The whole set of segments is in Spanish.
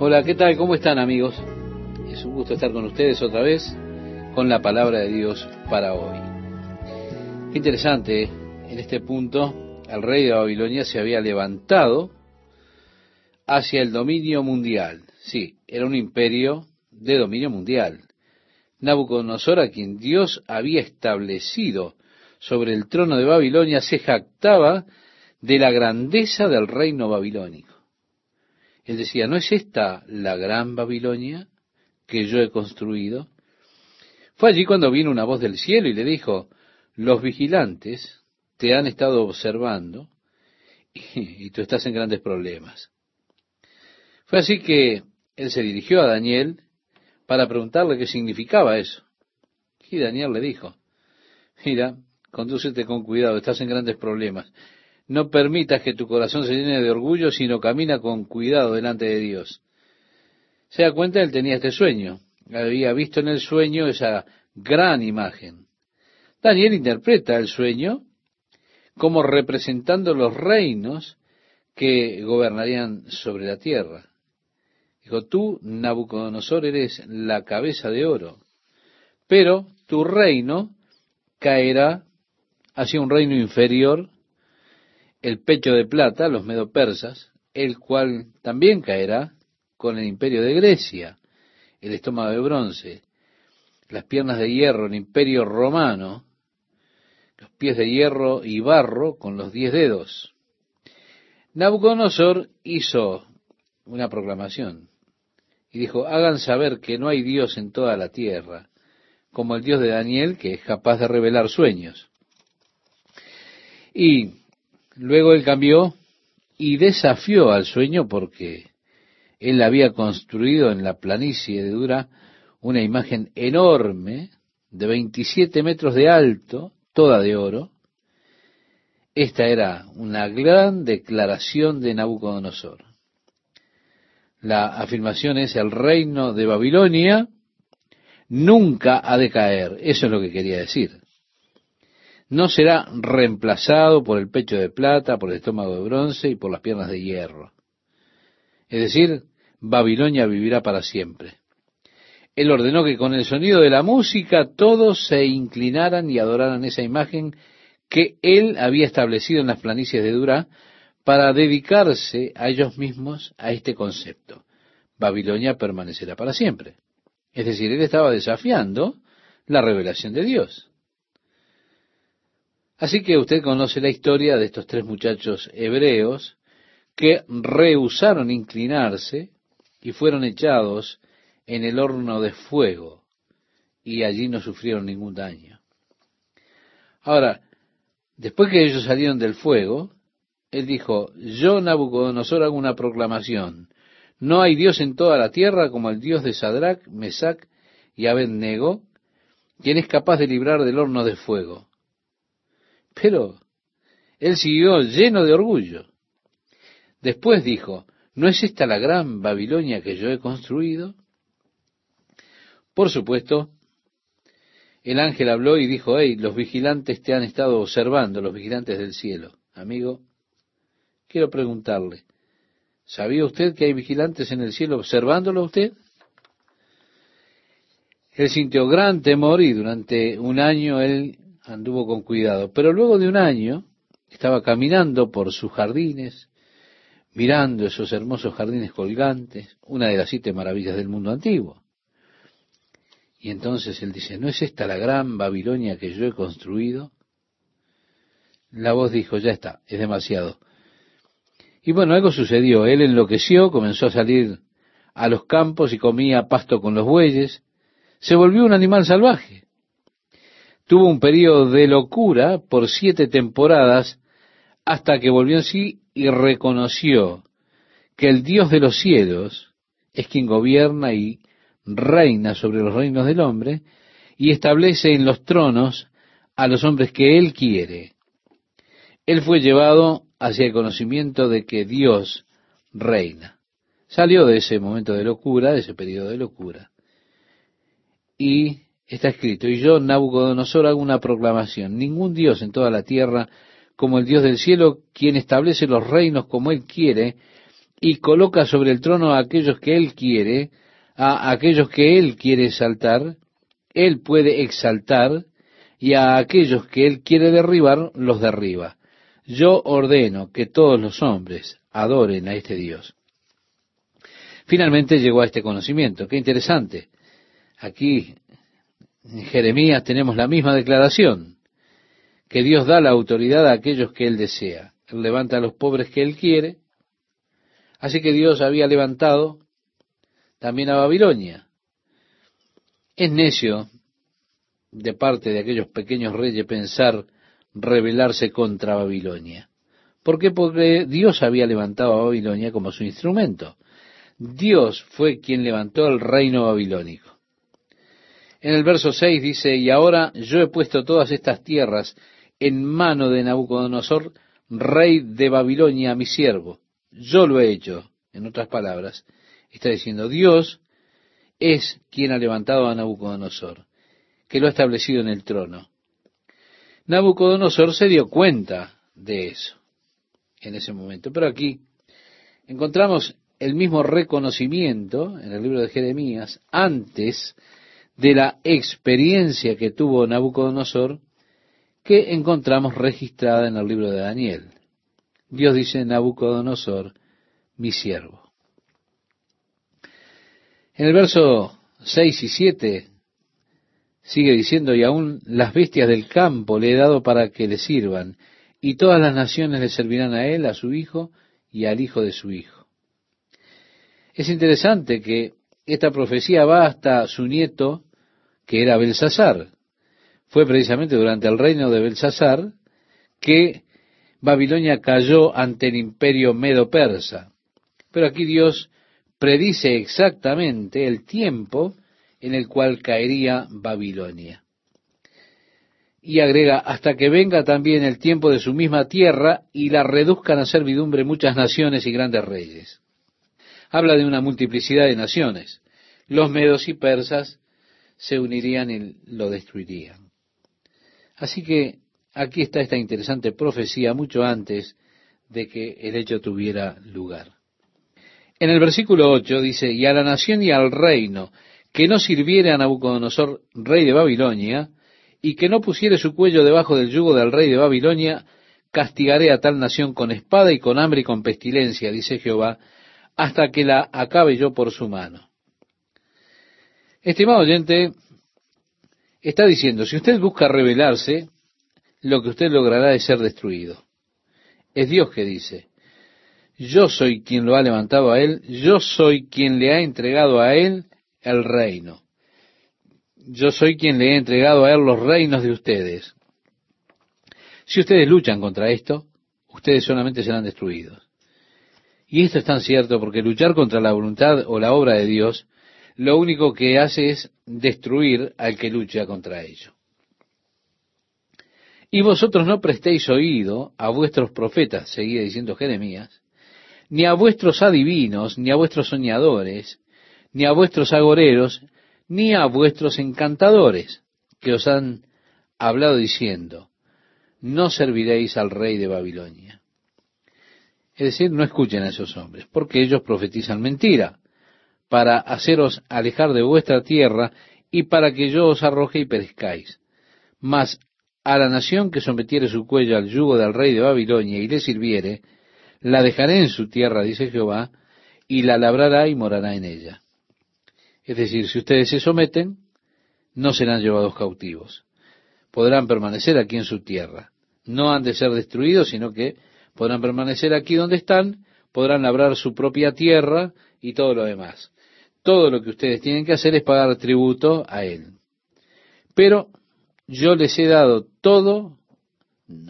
Hola, ¿qué tal? ¿Cómo están amigos? Es un gusto estar con ustedes otra vez con la palabra de Dios para hoy. Qué interesante, en este punto el rey de Babilonia se había levantado hacia el dominio mundial. Sí, era un imperio de dominio mundial. Nabucodonosor, a quien Dios había establecido sobre el trono de Babilonia, se jactaba de la grandeza del reino babilónico. Él decía, ¿no es esta la gran Babilonia que yo he construido? Fue allí cuando vino una voz del cielo y le dijo, los vigilantes te han estado observando y, tú estás en grandes problemas. Fue así que él se dirigió a Daniel para preguntarle qué significaba eso. Y Daniel le dijo, mira, condúcete con cuidado, estás en grandes problemas. No permitas que tu corazón se llene de orgullo, sino camina con cuidado delante de Dios. Se da cuenta, él tenía este sueño. Había visto en el sueño esa gran imagen. Daniel interpreta el sueño como representando los reinos que gobernarían sobre la tierra. Dijo, tú, Nabucodonosor, eres la cabeza de oro, pero tu reino caerá hacia un reino inferior el pecho de plata, los medo-persas, el cual también caerá con el imperio de Grecia, el estómago de bronce, las piernas de hierro, el imperio romano, los pies de hierro y barro con los diez dedos. Nabucodonosor hizo una proclamación y dijo, hagan saber que no hay Dios en toda la tierra, como el Dios de Daniel, que es capaz de revelar sueños. Y Luego él cambió y desafió al sueño porque él había construido en la planicie de Dura una imagen enorme de 27 metros de alto, toda de oro. Esta era una gran declaración de Nabucodonosor. La afirmación es el reino de Babilonia nunca ha de caer. Eso es lo que quería decir no será reemplazado por el pecho de plata, por el estómago de bronce y por las piernas de hierro. Es decir, Babilonia vivirá para siempre. Él ordenó que con el sonido de la música todos se inclinaran y adoraran esa imagen que él había establecido en las planicies de Dura para dedicarse a ellos mismos a este concepto. Babilonia permanecerá para siempre. Es decir, él estaba desafiando la revelación de Dios. Así que usted conoce la historia de estos tres muchachos hebreos que rehusaron inclinarse y fueron echados en el horno de fuego y allí no sufrieron ningún daño. Ahora, después que ellos salieron del fuego, él dijo, yo Nabucodonosor hago una proclamación, no hay Dios en toda la tierra como el Dios de Sadrach, Mesach y Abednego, quien es capaz de librar del horno de fuego. Pero él siguió lleno de orgullo. Después dijo, ¿no es esta la gran Babilonia que yo he construido? Por supuesto, el ángel habló y dijo, hey, los vigilantes te han estado observando, los vigilantes del cielo. Amigo, quiero preguntarle, ¿sabía usted que hay vigilantes en el cielo observándolo a usted? Él sintió gran temor y durante un año él anduvo con cuidado. Pero luego de un año estaba caminando por sus jardines, mirando esos hermosos jardines colgantes, una de las siete maravillas del mundo antiguo. Y entonces él dice, ¿no es esta la gran Babilonia que yo he construido? La voz dijo, ya está, es demasiado. Y bueno, algo sucedió. Él enloqueció, comenzó a salir a los campos y comía pasto con los bueyes. Se volvió un animal salvaje. Tuvo un periodo de locura por siete temporadas hasta que volvió en sí y reconoció que el Dios de los cielos es quien gobierna y reina sobre los reinos del hombre y establece en los tronos a los hombres que él quiere. Él fue llevado hacia el conocimiento de que Dios reina. Salió de ese momento de locura, de ese periodo de locura. Y está escrito, y yo, Nabucodonosor, hago una proclamación, ningún Dios en toda la tierra como el Dios del cielo, quien establece los reinos como Él quiere, y coloca sobre el trono a aquellos que él quiere, a aquellos que él quiere exaltar, él puede exaltar, y a aquellos que él quiere derribar, los derriba. Yo ordeno que todos los hombres adoren a este Dios. Finalmente llegó a este conocimiento. Qué interesante. Aquí en Jeremías tenemos la misma declaración, que Dios da la autoridad a aquellos que Él desea. Él levanta a los pobres que Él quiere. Así que Dios había levantado también a Babilonia. Es necio de parte de aquellos pequeños reyes pensar rebelarse contra Babilonia. ¿Por qué? Porque Dios había levantado a Babilonia como su instrumento. Dios fue quien levantó el reino babilónico. En el verso 6 dice, y ahora yo he puesto todas estas tierras en mano de Nabucodonosor, rey de Babilonia, mi siervo. Yo lo he hecho. En otras palabras, está diciendo, Dios es quien ha levantado a Nabucodonosor, que lo ha establecido en el trono. Nabucodonosor se dio cuenta de eso en ese momento. Pero aquí encontramos el mismo reconocimiento en el libro de Jeremías antes de la experiencia que tuvo Nabucodonosor que encontramos registrada en el libro de Daniel. Dios dice Nabucodonosor, mi siervo. En el verso 6 y 7 sigue diciendo, y aún las bestias del campo le he dado para que le sirvan, y todas las naciones le servirán a él, a su hijo y al hijo de su hijo. Es interesante que esta profecía va hasta su nieto, que era Belsasar. Fue precisamente durante el reino de Belsasar que Babilonia cayó ante el imperio medo-persa. Pero aquí Dios predice exactamente el tiempo en el cual caería Babilonia y agrega, hasta que venga también el tiempo de su misma tierra y la reduzcan a servidumbre muchas naciones y grandes reyes. Habla de una multiplicidad de naciones. Los medos y persas se unirían y lo destruirían. Así que aquí está esta interesante profecía mucho antes de que el hecho tuviera lugar. En el versículo 8 dice, y a la nación y al reino que no sirviere a Nabucodonosor, rey de Babilonia, y que no pusiere su cuello debajo del yugo del rey de Babilonia, castigaré a tal nación con espada y con hambre y con pestilencia, dice Jehová, hasta que la acabe yo por su mano. Estimado oyente, está diciendo, si usted busca rebelarse, lo que usted logrará es ser destruido. Es Dios que dice, yo soy quien lo ha levantado a él, yo soy quien le ha entregado a él el reino yo soy quien le he entregado a él los reinos de ustedes. Si ustedes luchan contra esto, ustedes solamente serán destruidos. Y esto es tan cierto porque luchar contra la voluntad o la obra de Dios, lo único que hace es destruir al que lucha contra ello. Y vosotros no prestéis oído a vuestros profetas, seguía diciendo Jeremías, ni a vuestros adivinos, ni a vuestros soñadores, ni a vuestros agoreros, ni a vuestros encantadores, que os han hablado diciendo, no serviréis al rey de Babilonia. Es decir, no escuchen a esos hombres, porque ellos profetizan mentira, para haceros alejar de vuestra tierra y para que yo os arroje y perezcáis. Mas a la nación que sometiere su cuello al yugo del rey de Babilonia y le sirviere, la dejaré en su tierra, dice Jehová, y la labrará y morará en ella. Es decir, si ustedes se someten, no serán llevados cautivos. Podrán permanecer aquí en su tierra. No han de ser destruidos, sino que podrán permanecer aquí donde están, podrán labrar su propia tierra y todo lo demás. Todo lo que ustedes tienen que hacer es pagar tributo a Él. Pero yo les he dado todo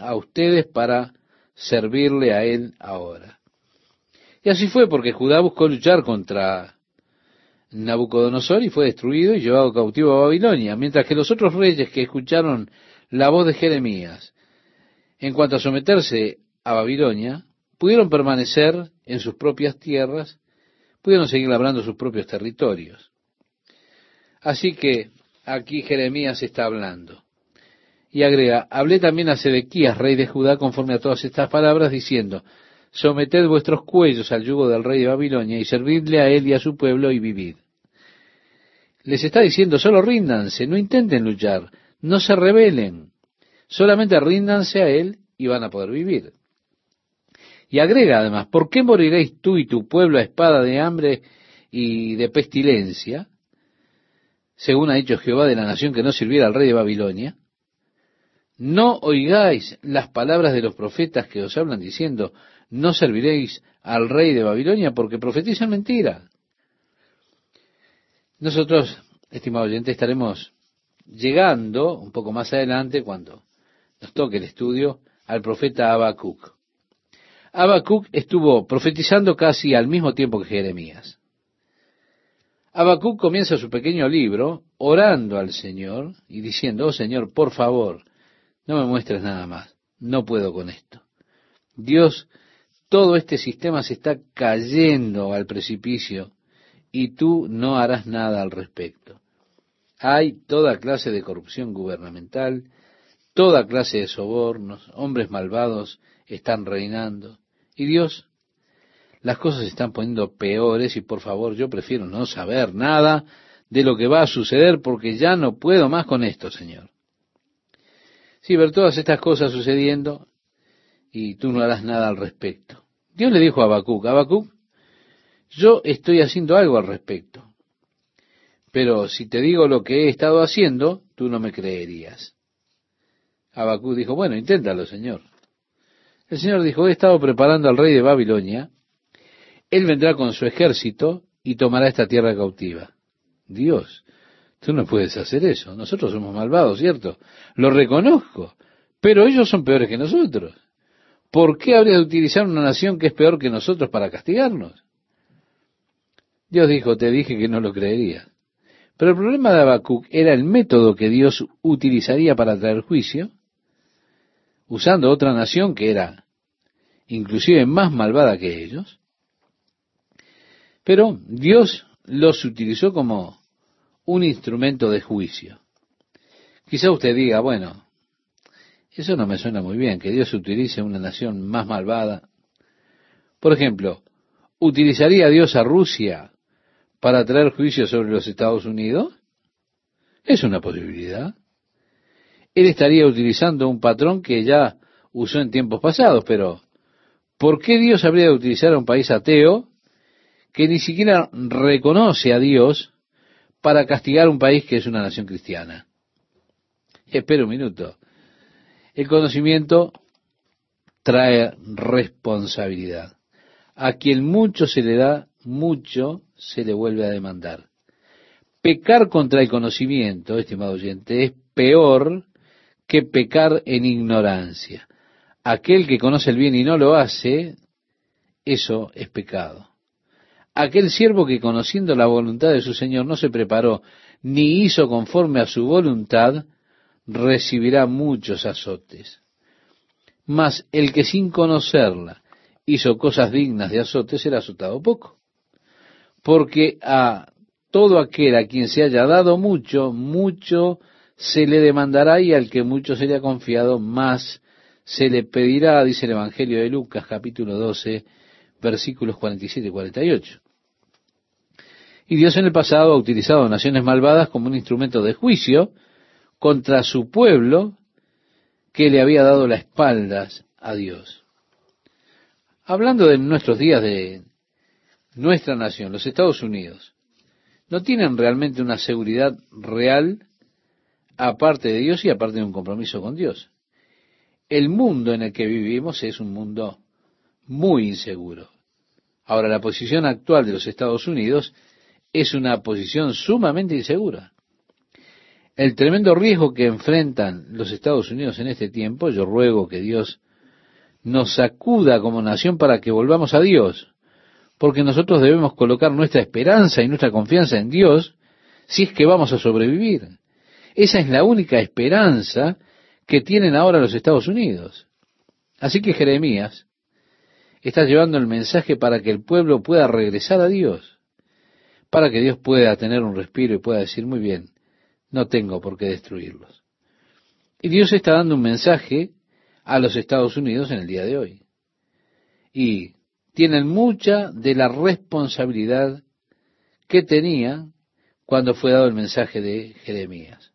a ustedes para servirle a Él ahora. Y así fue porque Judá buscó luchar contra Nabucodonosor y fue destruido y llevado cautivo a Babilonia, mientras que los otros reyes que escucharon la voz de Jeremías en cuanto a someterse a Babilonia, pudieron permanecer en sus propias tierras, pudieron seguir labrando sus propios territorios. Así que aquí Jeremías está hablando. Y agrega, hablé también a Sedequías, rey de Judá, conforme a todas estas palabras, diciendo, someted vuestros cuellos al yugo del rey de Babilonia y servidle a él y a su pueblo y vivid. Les está diciendo, solo ríndanse, no intenten luchar, no se rebelen, solamente ríndanse a él y van a poder vivir. Y agrega además, ¿por qué moriréis tú y tu pueblo a espada de hambre y de pestilencia? Según ha dicho Jehová de la nación que no sirviera al rey de Babilonia. No oigáis las palabras de los profetas que os hablan diciendo, no serviréis al rey de Babilonia porque profetizan mentira. Nosotros, estimado oyente, estaremos llegando un poco más adelante cuando nos toque el estudio al profeta Habacuc. Habacuc estuvo profetizando casi al mismo tiempo que Jeremías. Habacuc comienza su pequeño libro orando al Señor y diciendo, oh Señor, por favor, no me muestres nada más, no puedo con esto. Dios, todo este sistema se está cayendo al precipicio y tú no harás nada al respecto. Hay toda clase de corrupción gubernamental, toda clase de sobornos, hombres malvados están reinando. Y Dios, las cosas se están poniendo peores y por favor yo prefiero no saber nada de lo que va a suceder porque ya no puedo más con esto, Señor. Sí, ver todas estas cosas sucediendo y tú no harás nada al respecto. Dios le dijo a Habacuc, Habacuc, yo estoy haciendo algo al respecto. Pero si te digo lo que he estado haciendo, tú no me creerías. Habacuc dijo, bueno, inténtalo, Señor. El Señor dijo, he estado preparando al rey de Babilonia, él vendrá con su ejército y tomará esta tierra cautiva. Dios, tú no puedes hacer eso. Nosotros somos malvados, ¿cierto? Lo reconozco, pero ellos son peores que nosotros. ¿Por qué habría de utilizar una nación que es peor que nosotros para castigarnos? Dios dijo, te dije que no lo creería. Pero el problema de Habacuc era el método que Dios utilizaría para traer juicio usando otra nación que era inclusive más malvada que ellos. Pero Dios los utilizó como un instrumento de juicio. Quizá usted diga, bueno, eso no me suena muy bien, que Dios utilice una nación más malvada. Por ejemplo, ¿utilizaría Dios a Rusia para traer juicio sobre los Estados Unidos? Es una posibilidad él estaría utilizando un patrón que ya usó en tiempos pasados, pero ¿por qué Dios habría de utilizar a un país ateo que ni siquiera reconoce a Dios para castigar un país que es una nación cristiana? Espera un minuto. El conocimiento trae responsabilidad. A quien mucho se le da, mucho se le vuelve a demandar. Pecar contra el conocimiento, estimado oyente, es peor que pecar en ignorancia. Aquel que conoce el bien y no lo hace, eso es pecado. Aquel siervo que conociendo la voluntad de su Señor no se preparó ni hizo conforme a su voluntad, recibirá muchos azotes. Mas el que sin conocerla hizo cosas dignas de azote será azotado poco. Porque a todo aquel a quien se haya dado mucho, mucho se le demandará y al que mucho se le ha confiado, más se le pedirá, dice el Evangelio de Lucas capítulo 12, versículos 47 y 48. Y Dios en el pasado ha utilizado naciones malvadas como un instrumento de juicio contra su pueblo que le había dado las espaldas a Dios. Hablando de nuestros días de nuestra nación, los Estados Unidos, no tienen realmente una seguridad real aparte de Dios y aparte de un compromiso con Dios. El mundo en el que vivimos es un mundo muy inseguro. Ahora, la posición actual de los Estados Unidos es una posición sumamente insegura. El tremendo riesgo que enfrentan los Estados Unidos en este tiempo, yo ruego que Dios nos sacuda como nación para que volvamos a Dios, porque nosotros debemos colocar nuestra esperanza y nuestra confianza en Dios si es que vamos a sobrevivir. Esa es la única esperanza que tienen ahora los Estados Unidos. Así que Jeremías está llevando el mensaje para que el pueblo pueda regresar a Dios, para que Dios pueda tener un respiro y pueda decir, muy bien, no tengo por qué destruirlos. Y Dios está dando un mensaje a los Estados Unidos en el día de hoy. y tienen mucha de la responsabilidad que tenía cuando fue dado el mensaje de Jeremías.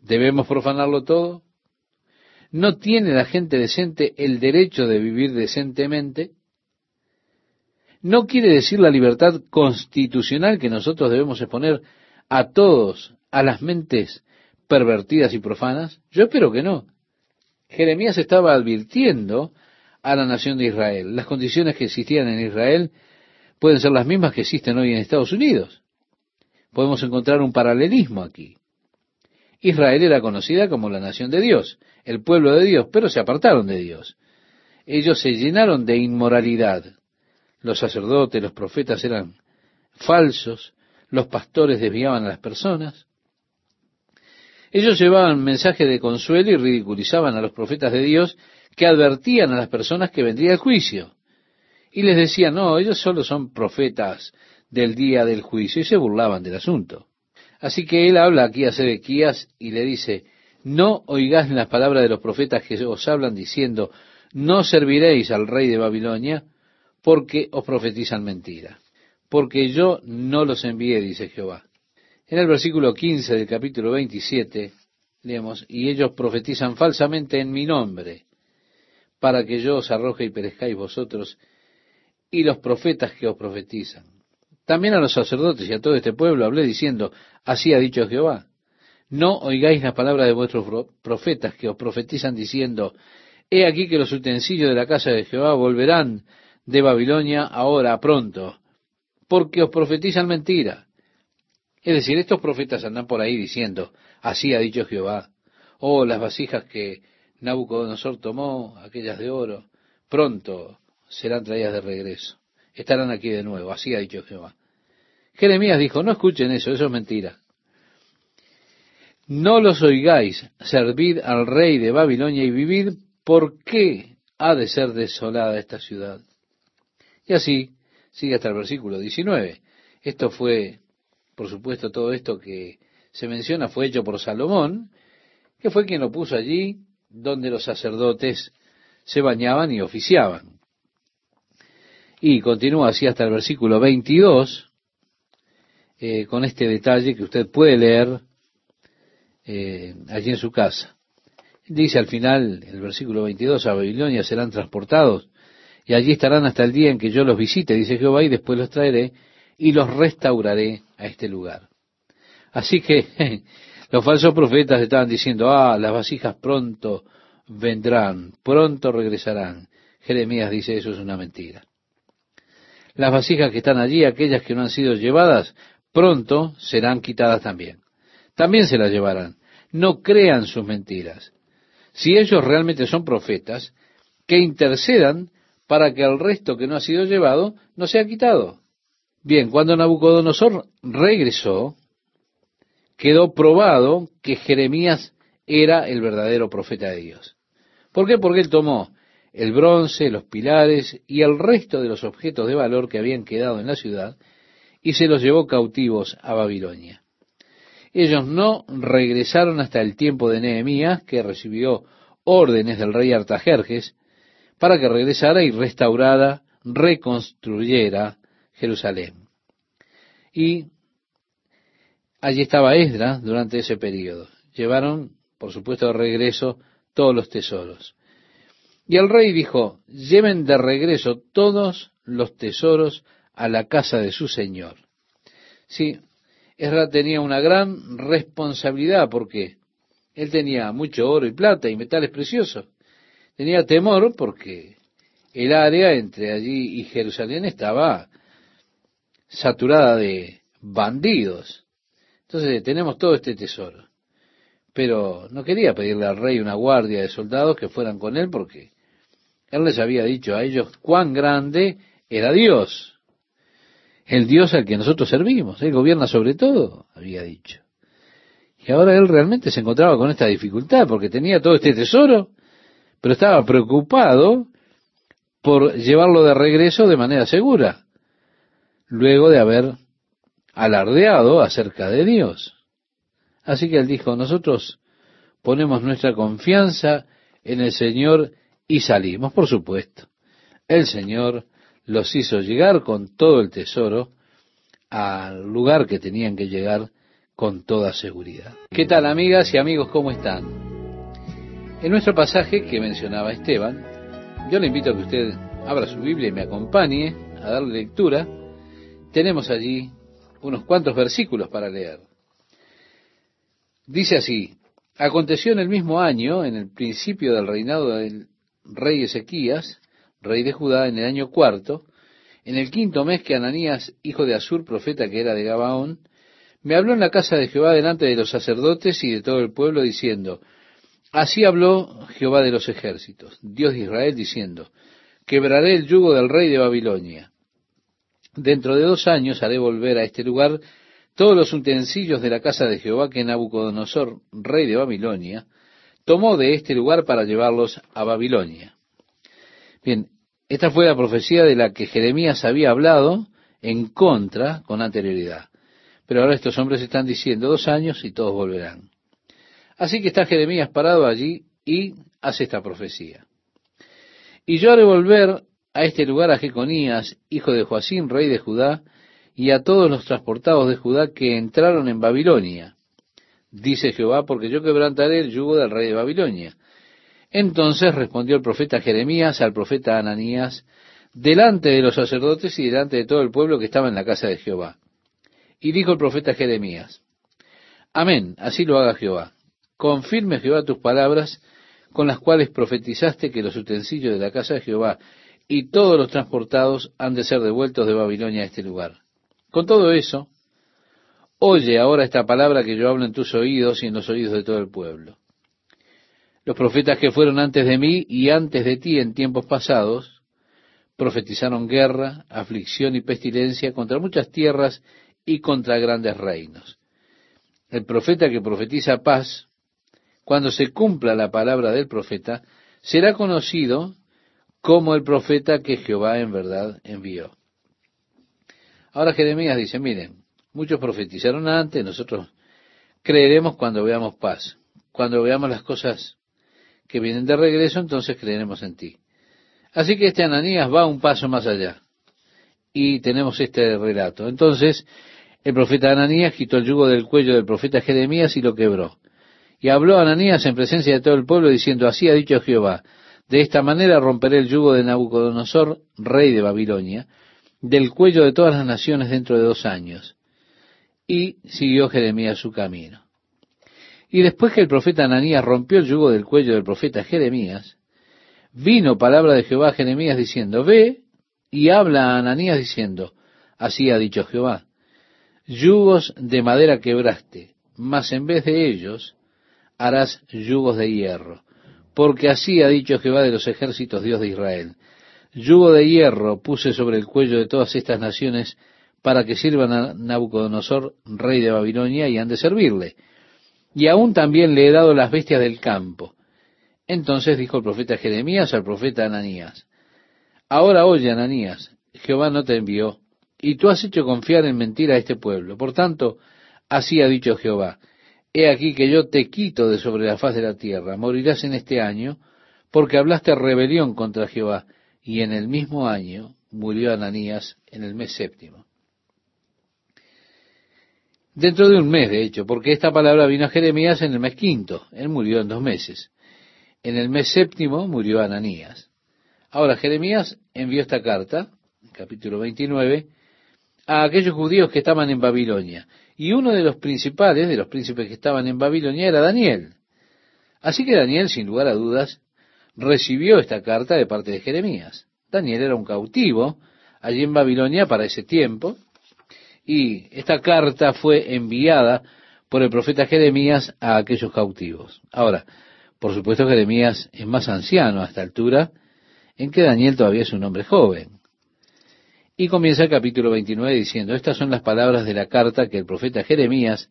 ¿Debemos profanarlo todo? ¿No tiene la gente decente el derecho de vivir decentemente? ¿No quiere decir la libertad constitucional que nosotros debemos exponer a todos, a las mentes pervertidas y profanas? Yo espero que no. Jeremías estaba advirtiendo a la nación de Israel. Las condiciones que existían en Israel pueden ser las mismas que existen hoy en Estados Unidos. Podemos encontrar un paralelismo aquí. Israel era conocida como la nación de Dios, el pueblo de Dios, pero se apartaron de Dios. Ellos se llenaron de inmoralidad. Los sacerdotes, los profetas eran falsos, los pastores desviaban a las personas. Ellos llevaban mensajes de consuelo y ridiculizaban a los profetas de Dios que advertían a las personas que vendría el juicio. Y les decían, no, ellos solo son profetas del día del juicio y se burlaban del asunto. Así que él habla aquí a Sedequías y le dice, no oigáis las palabras de los profetas que os hablan diciendo, no serviréis al rey de Babilonia, porque os profetizan mentira. Porque yo no los envié, dice Jehová. En el versículo 15 del capítulo 27, leemos, y ellos profetizan falsamente en mi nombre, para que yo os arroje y perezcáis vosotros, y los profetas que os profetizan. También a los sacerdotes y a todo este pueblo hablé diciendo, así ha dicho Jehová, no oigáis las palabras de vuestros profetas que os profetizan diciendo, he aquí que los utensilios de la casa de Jehová volverán de Babilonia ahora pronto, porque os profetizan mentira. Es decir, estos profetas andan por ahí diciendo, así ha dicho Jehová, oh, las vasijas que Nabucodonosor tomó, aquellas de oro, pronto serán traídas de regreso. Estarán aquí de nuevo, así ha dicho Jehová. Jeremías dijo, no escuchen eso, eso es mentira. No los oigáis, servid al rey de Babilonia y vivid, ¿por qué ha de ser desolada esta ciudad? Y así sigue hasta el versículo 19. Esto fue, por supuesto, todo esto que se menciona fue hecho por Salomón, que fue quien lo puso allí donde los sacerdotes se bañaban y oficiaban. Y continúa así hasta el versículo 22, eh, con este detalle que usted puede leer eh, allí en su casa. Dice al final, el versículo 22, a Babilonia serán transportados y allí estarán hasta el día en que yo los visite, dice Jehová, y después los traeré y los restauraré a este lugar. Así que los falsos profetas estaban diciendo, ah, las vasijas pronto vendrán, pronto regresarán. Jeremías dice, eso es una mentira. Las vasijas que están allí, aquellas que no han sido llevadas, pronto serán quitadas también. También se las llevarán. No crean sus mentiras. Si ellos realmente son profetas, que intercedan para que el resto que no ha sido llevado no sea quitado. Bien, cuando Nabucodonosor regresó, quedó probado que Jeremías era el verdadero profeta de Dios. ¿Por qué? Porque él tomó el bronce, los pilares y el resto de los objetos de valor que habían quedado en la ciudad y se los llevó cautivos a Babilonia. Ellos no regresaron hasta el tiempo de Nehemías, que recibió órdenes del rey Artajerjes para que regresara y restaurara, reconstruyera Jerusalén. Y allí estaba Esdras durante ese periodo. Llevaron, por supuesto, de regreso todos los tesoros. Y el rey dijo, lleven de regreso todos los tesoros a la casa de su señor. Sí, Esdras tenía una gran responsabilidad porque él tenía mucho oro y plata y metales preciosos. Tenía temor porque el área entre allí y Jerusalén estaba saturada de bandidos. Entonces tenemos todo este tesoro. Pero no quería pedirle al rey una guardia de soldados que fueran con él porque él les había dicho a ellos cuán grande era Dios. El Dios al que nosotros servimos. Él gobierna sobre todo, había dicho. Y ahora él realmente se encontraba con esta dificultad porque tenía todo este tesoro, pero estaba preocupado por llevarlo de regreso de manera segura, luego de haber alardeado acerca de Dios. Así que él dijo, nosotros ponemos nuestra confianza en el Señor y salimos, por supuesto. el Señor los hizo llegar con todo el tesoro al lugar que tenían que llegar con toda seguridad. ¿Qué tal amigas y amigos? ¿Cómo están? En nuestro pasaje que mencionaba Esteban, yo le invito a que usted abra su Biblia y me acompañe a darle lectura. Tenemos allí unos cuantos versículos para leer. Dice así, aconteció en el mismo año, en el principio del reinado del rey Ezequías, rey de Judá, en el año cuarto, en el quinto mes que Ananías, hijo de Asur, profeta que era de Gabaón, me habló en la casa de Jehová delante de los sacerdotes y de todo el pueblo, diciendo, Así habló Jehová de los ejércitos, Dios de Israel, diciendo, Quebraré el yugo del rey de Babilonia. Dentro de dos años haré volver a este lugar todos los utensilios de la casa de Jehová que Nabucodonosor, rey de Babilonia, tomó de este lugar para llevarlos a Babilonia. Bien, esta fue la profecía de la que Jeremías había hablado en contra con anterioridad. Pero ahora estos hombres están diciendo dos años y todos volverán. Así que está Jeremías parado allí y hace esta profecía. Y yo haré volver a este lugar a Jeconías, hijo de Joacín, rey de Judá, y a todos los transportados de Judá que entraron en Babilonia. Dice Jehová, porque yo quebrantaré el yugo del rey de Babilonia. Entonces respondió el profeta Jeremías al profeta Ananías, delante de los sacerdotes y delante de todo el pueblo que estaba en la casa de Jehová. Y dijo el profeta Jeremías, Amén, así lo haga Jehová. Confirme Jehová tus palabras con las cuales profetizaste que los utensilios de la casa de Jehová y todos los transportados han de ser devueltos de Babilonia a este lugar. Con todo eso, oye ahora esta palabra que yo hablo en tus oídos y en los oídos de todo el pueblo. Los profetas que fueron antes de mí y antes de ti en tiempos pasados, profetizaron guerra, aflicción y pestilencia contra muchas tierras y contra grandes reinos. El profeta que profetiza paz, cuando se cumpla la palabra del profeta, será conocido como el profeta que Jehová en verdad envió. Ahora Jeremías dice, miren, muchos profetizaron antes, nosotros creeremos cuando veamos paz. Cuando veamos las cosas que vienen de regreso, entonces creeremos en ti. Así que este Ananías va un paso más allá. Y tenemos este relato. Entonces, el profeta Ananías quitó el yugo del cuello del profeta Jeremías y lo quebró. Y habló Ananías en presencia de todo el pueblo diciendo, así ha dicho Jehová, de esta manera romperé el yugo de Nabucodonosor, rey de Babilonia, del cuello de todas las naciones dentro de dos años. Y siguió Jeremías su camino. Y después que el profeta Ananías rompió el yugo del cuello del profeta Jeremías, vino palabra de Jehová a Jeremías diciendo, ve y habla a Ananías diciendo, así ha dicho Jehová, yugos de madera quebraste, mas en vez de ellos harás yugos de hierro, porque así ha dicho Jehová de los ejércitos, Dios de Israel. Yugo de hierro puse sobre el cuello de todas estas naciones para que sirvan a Nabucodonosor, rey de Babilonia, y han de servirle. Y aún también le he dado las bestias del campo. Entonces dijo el profeta Jeremías al profeta Ananías, Ahora oye, Ananías, Jehová no te envió y tú has hecho confiar en mentira a este pueblo. Por tanto, así ha dicho Jehová, he aquí que yo te quito de sobre la faz de la tierra, morirás en este año, porque hablaste rebelión contra Jehová, y en el mismo año murió Ananías en el mes séptimo. Dentro de un mes, de hecho, porque esta palabra vino a Jeremías en el mes quinto, él murió en dos meses. En el mes séptimo murió Ananías. Ahora, Jeremías envió esta carta, capítulo 29, a aquellos judíos que estaban en Babilonia. Y uno de los principales, de los príncipes que estaban en Babilonia, era Daniel. Así que Daniel, sin lugar a dudas, recibió esta carta de parte de Jeremías. Daniel era un cautivo allí en Babilonia para ese tiempo, y esta carta fue enviada por el profeta Jeremías a aquellos cautivos. Ahora, por supuesto Jeremías es más anciano a esta altura, en que Daniel todavía es un hombre joven. Y comienza el capítulo 29 diciendo, estas son las palabras de la carta que el profeta Jeremías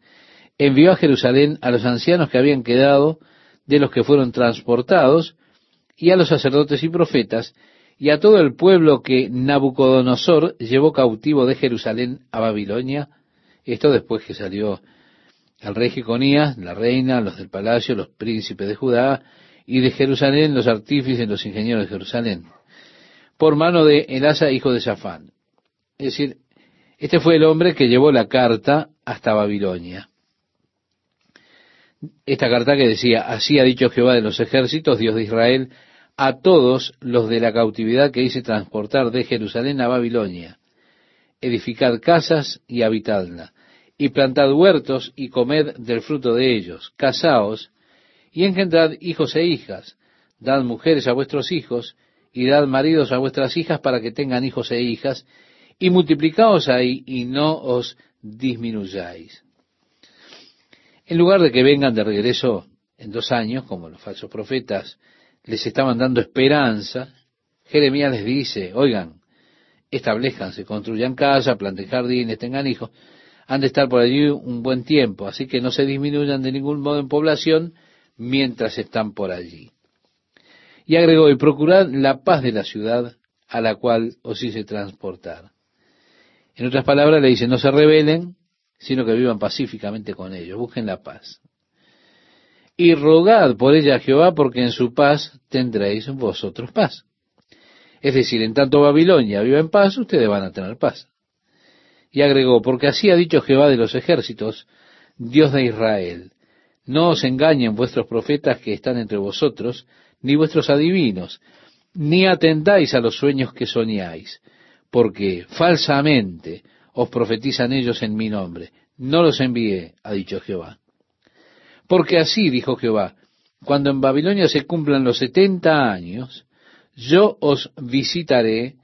envió a Jerusalén a los ancianos que habían quedado de los que fueron transportados, y a los sacerdotes y profetas, y a todo el pueblo que Nabucodonosor llevó cautivo de Jerusalén a Babilonia, esto después que salió el rey Jeconías, la reina, los del palacio, los príncipes de Judá, y de Jerusalén los artífices, los ingenieros de Jerusalén. por mano de Elasa, hijo de Safán. Es decir, este fue el hombre que llevó la carta hasta Babilonia. Esta carta que decía, así ha dicho Jehová de los ejércitos, Dios de Israel, a todos los de la cautividad que hice transportar de Jerusalén a Babilonia. Edificad casas y habitadla, y plantad huertos y comed del fruto de ellos. Casaos y engendrad hijos e hijas. Dad mujeres a vuestros hijos y dad maridos a vuestras hijas para que tengan hijos e hijas, y multiplicaos ahí y no os disminuyáis. En lugar de que vengan de regreso en dos años, como los falsos profetas les estaban dando esperanza, Jeremías les dice, oigan, establezcanse, construyan casa, planten jardines, tengan hijos, han de estar por allí un buen tiempo, así que no se disminuyan de ningún modo en población mientras están por allí. Y agregó, y procurad la paz de la ciudad a la cual os hice transportar. En otras palabras le dice, no se rebelen, sino que vivan pacíficamente con ellos, busquen la paz. Y rogad por ella a Jehová, porque en su paz tendréis vosotros paz. Es decir, en tanto Babilonia viva en paz, ustedes van a tener paz. Y agregó, porque así ha dicho Jehová de los ejércitos, Dios de Israel, no os engañen vuestros profetas que están entre vosotros, ni vuestros adivinos, ni atendáis a los sueños que soñáis, porque falsamente os profetizan ellos en mi nombre. No los envié, ha dicho Jehová. Porque así dijo Jehová, cuando en Babilonia se cumplan los setenta años, yo os visitaré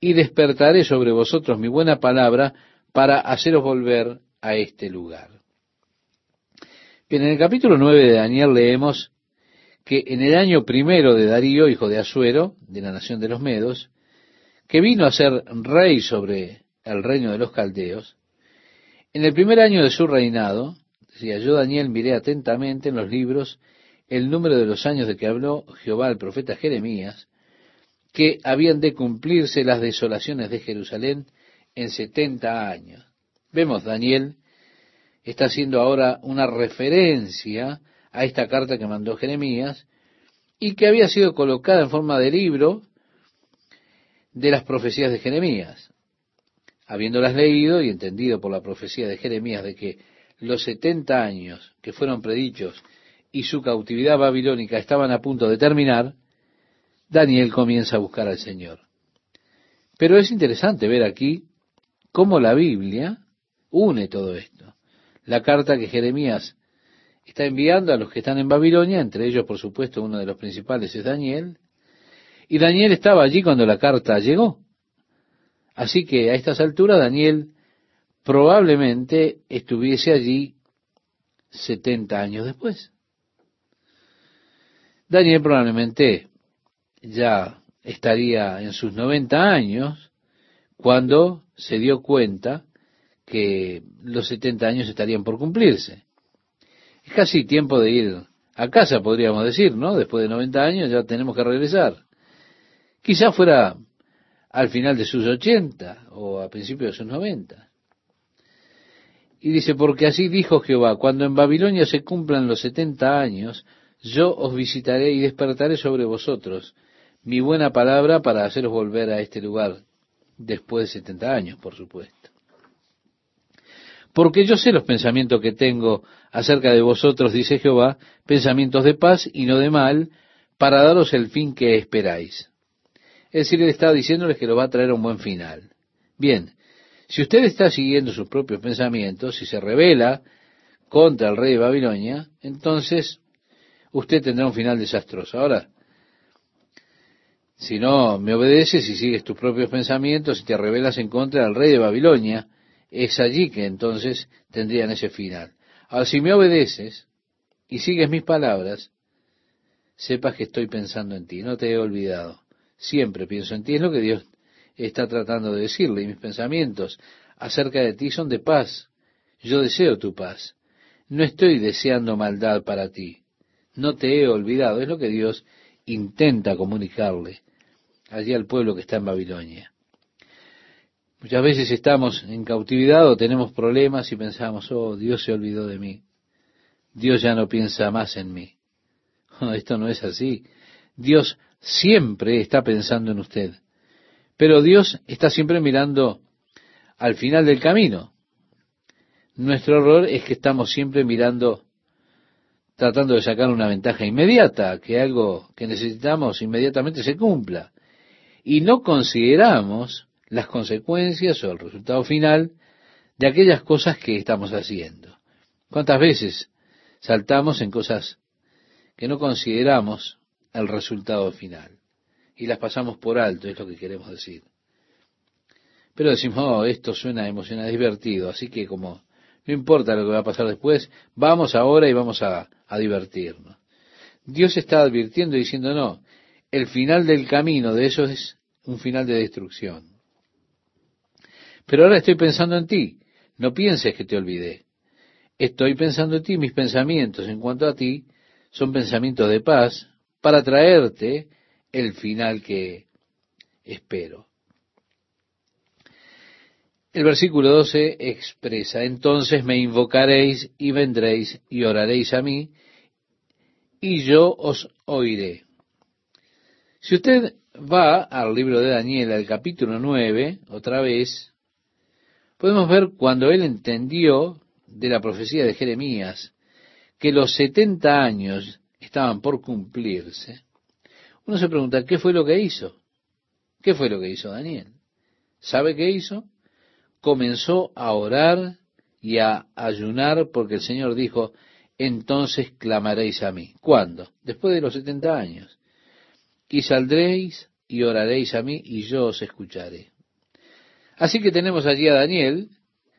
y despertaré sobre vosotros mi buena palabra para haceros volver a este lugar. Bien, en el capítulo nueve de Daniel leemos que en el año primero de Darío, hijo de Asuero, de la nación de los Medos, que vino a ser rey sobre el reino de los caldeos, en el primer año de su reinado, decía yo Daniel miré atentamente en los libros el número de los años de que habló Jehová al profeta Jeremías, que habían de cumplirse las desolaciones de Jerusalén en setenta años. Vemos, Daniel está haciendo ahora una referencia a esta carta que mandó Jeremías y que había sido colocada en forma de libro de las profecías de Jeremías. Habiéndolas leído y entendido por la profecía de Jeremías de que los setenta años que fueron predichos y su cautividad babilónica estaban a punto de terminar, Daniel comienza a buscar al Señor. Pero es interesante ver aquí cómo la Biblia une todo esto. La carta que Jeremías está enviando a los que están en Babilonia, entre ellos, por supuesto, uno de los principales es Daniel, y Daniel estaba allí cuando la carta llegó. Así que a estas alturas Daniel probablemente estuviese allí 70 años después. Daniel probablemente ya estaría en sus 90 años cuando se dio cuenta que los 70 años estarían por cumplirse. Es casi tiempo de ir a casa, podríamos decir, ¿no? Después de 90 años ya tenemos que regresar. Quizás fuera al final de sus 80 o a principios de sus 90. Y dice, porque así dijo Jehová, cuando en Babilonia se cumplan los 70 años, yo os visitaré y despertaré sobre vosotros mi buena palabra para haceros volver a este lugar después de 70 años, por supuesto. Porque yo sé los pensamientos que tengo acerca de vosotros, dice Jehová, pensamientos de paz y no de mal, para daros el fin que esperáis. Es decir, él está diciéndoles que lo va a traer a un buen final. Bien, si usted está siguiendo sus propios pensamientos y se revela contra el rey de Babilonia, entonces usted tendrá un final desastroso. Ahora, si no me obedeces y sigues tus propios pensamientos y te rebelas en contra del rey de Babilonia, es allí que entonces tendrían ese final. Ahora, si me obedeces y sigues mis palabras, sepas que estoy pensando en ti, no te he olvidado. Siempre pienso en ti, es lo que Dios está tratando de decirle, y mis pensamientos acerca de ti son de paz. Yo deseo tu paz. No estoy deseando maldad para ti. No te he olvidado. Es lo que Dios intenta comunicarle allí al pueblo que está en Babilonia. Muchas veces estamos en cautividad o tenemos problemas y pensamos, oh, Dios se olvidó de mí. Dios ya no piensa más en mí. esto no es así. Dios siempre está pensando en usted. Pero Dios está siempre mirando al final del camino. Nuestro error es que estamos siempre mirando, tratando de sacar una ventaja inmediata, que algo que necesitamos inmediatamente se cumpla. Y no consideramos las consecuencias o el resultado final de aquellas cosas que estamos haciendo. ¿Cuántas veces saltamos en cosas que no consideramos el resultado final? Y las pasamos por alto, es lo que queremos decir. Pero decimos, oh, esto suena emocionante, divertido, así que como no importa lo que va a pasar después, vamos ahora y vamos a, a divertirnos. Dios está advirtiendo diciendo, no, el final del camino de eso es un final de destrucción. Pero ahora estoy pensando en ti. No pienses que te olvidé. Estoy pensando en ti, mis pensamientos en cuanto a ti son pensamientos de paz para traerte el final que espero. El versículo 12 expresa, entonces me invocaréis y vendréis y oraréis a mí, y yo os oiré. Si usted va al libro de Daniel, al capítulo 9, otra vez, podemos ver cuando él entendió de la profecía de Jeremías que los 70 años estaban por cumplirse, uno se pregunta, ¿qué fue lo que hizo? ¿Qué fue lo que hizo Daniel? ¿Sabe qué hizo? Comenzó a orar y a ayunar porque el Señor dijo, entonces clamaréis a mí. ¿Cuándo? Después de los 70 años. Y saldréis y oraréis a mí y yo os escucharé. Así que tenemos allí a Daniel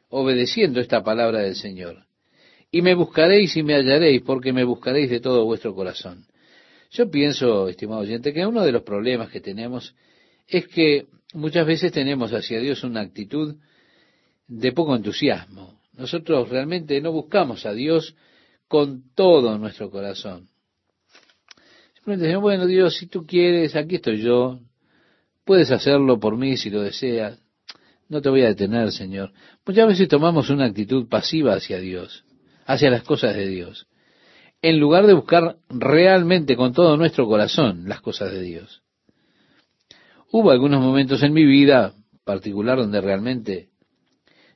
obedeciendo esta palabra del Señor. Y me buscaréis y me hallaréis, porque me buscaréis de todo vuestro corazón. Yo pienso, estimado oyente, que uno de los problemas que tenemos es que muchas veces tenemos hacia Dios una actitud de poco entusiasmo. Nosotros realmente no buscamos a Dios con todo nuestro corazón. Simplemente decimos, bueno Dios, si tú quieres, aquí estoy yo, puedes hacerlo por mí si lo deseas. No te voy a detener, Señor. Muchas veces tomamos una actitud pasiva hacia Dios, hacia las cosas de Dios, en lugar de buscar realmente con todo nuestro corazón las cosas de Dios. Hubo algunos momentos en mi vida particular donde realmente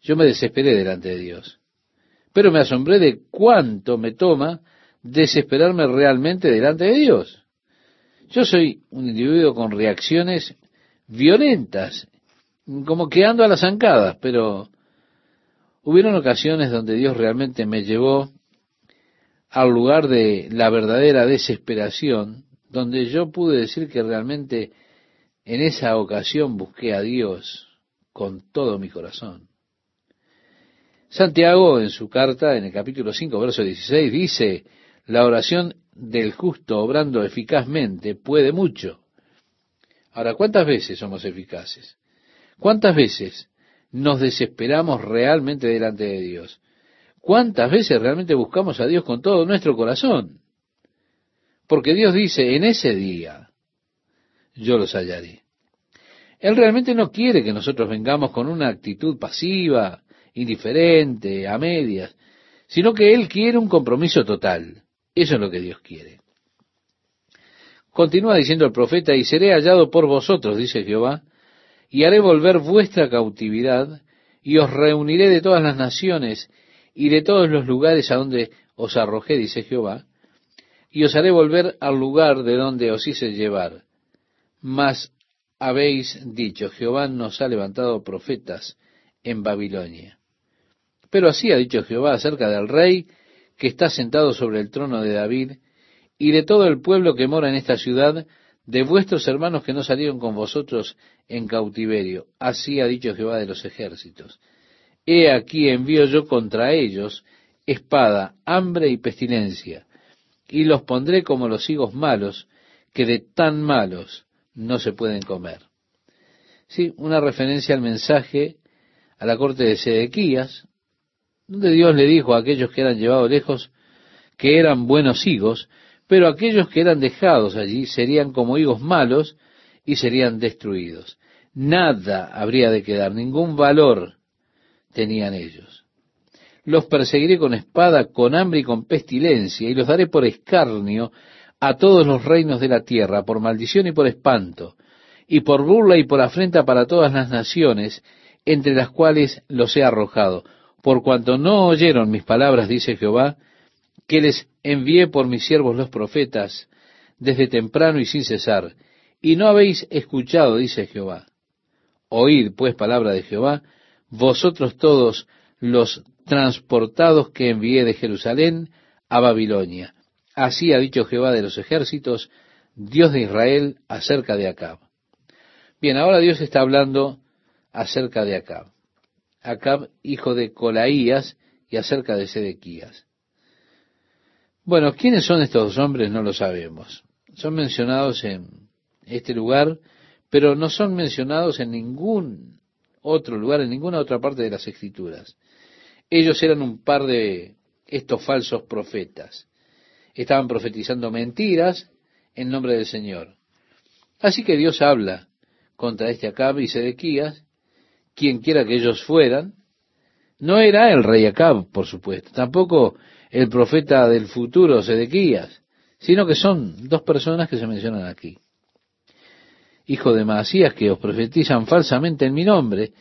yo me desesperé delante de Dios, pero me asombré de cuánto me toma desesperarme realmente delante de Dios. Yo soy un individuo con reacciones violentas como que ando a las zancadas, pero hubieron ocasiones donde Dios realmente me llevó al lugar de la verdadera desesperación, donde yo pude decir que realmente en esa ocasión busqué a Dios con todo mi corazón. Santiago en su carta, en el capítulo 5, verso 16, dice, la oración del justo obrando eficazmente puede mucho. Ahora, ¿cuántas veces somos eficaces? ¿Cuántas veces nos desesperamos realmente delante de Dios? ¿Cuántas veces realmente buscamos a Dios con todo nuestro corazón? Porque Dios dice, en ese día yo los hallaré. Él realmente no quiere que nosotros vengamos con una actitud pasiva, indiferente, a medias, sino que Él quiere un compromiso total. Eso es lo que Dios quiere. Continúa diciendo el profeta, y seré hallado por vosotros, dice Jehová, y haré volver vuestra cautividad, y os reuniré de todas las naciones y de todos los lugares a donde os arrojé, dice Jehová, y os haré volver al lugar de donde os hice llevar. Mas habéis dicho, Jehová nos ha levantado profetas en Babilonia. Pero así ha dicho Jehová acerca del rey que está sentado sobre el trono de David, y de todo el pueblo que mora en esta ciudad, de vuestros hermanos que no salieron con vosotros en cautiverio. Así ha dicho Jehová de los ejércitos. He aquí envío yo contra ellos espada, hambre y pestilencia, y los pondré como los higos malos, que de tan malos no se pueden comer. Sí, una referencia al mensaje a la corte de Sedequías, donde Dios le dijo a aquellos que eran llevados lejos que eran buenos higos, pero aquellos que eran dejados allí serían como higos malos y serían destruidos. Nada habría de quedar, ningún valor tenían ellos. Los perseguiré con espada, con hambre y con pestilencia, y los daré por escarnio a todos los reinos de la tierra, por maldición y por espanto, y por burla y por afrenta para todas las naciones, entre las cuales los he arrojado, por cuanto no oyeron mis palabras, dice Jehová, que les envié por mis siervos los profetas, desde temprano y sin cesar, y no habéis escuchado, dice Jehová. Oíd pues palabra de Jehová, vosotros todos los transportados que envié de Jerusalén a Babilonia. Así ha dicho Jehová de los ejércitos, Dios de Israel, acerca de Acab. Bien, ahora Dios está hablando acerca de Acab. Acab, hijo de Colaías, y acerca de Sedequías. Bueno, ¿quiénes son estos dos hombres? No lo sabemos. Son mencionados en este lugar, pero no son mencionados en ningún otro lugar, en ninguna otra parte de las Escrituras. Ellos eran un par de estos falsos profetas. Estaban profetizando mentiras en nombre del Señor. Así que Dios habla contra este Acab y Sedequías, quien quiera que ellos fueran. No era el rey Acab, por supuesto, tampoco el profeta del futuro Sedequías, sino que son dos personas que se mencionan aquí. Hijo de Masías, que os profetizan falsamente en mi nombre,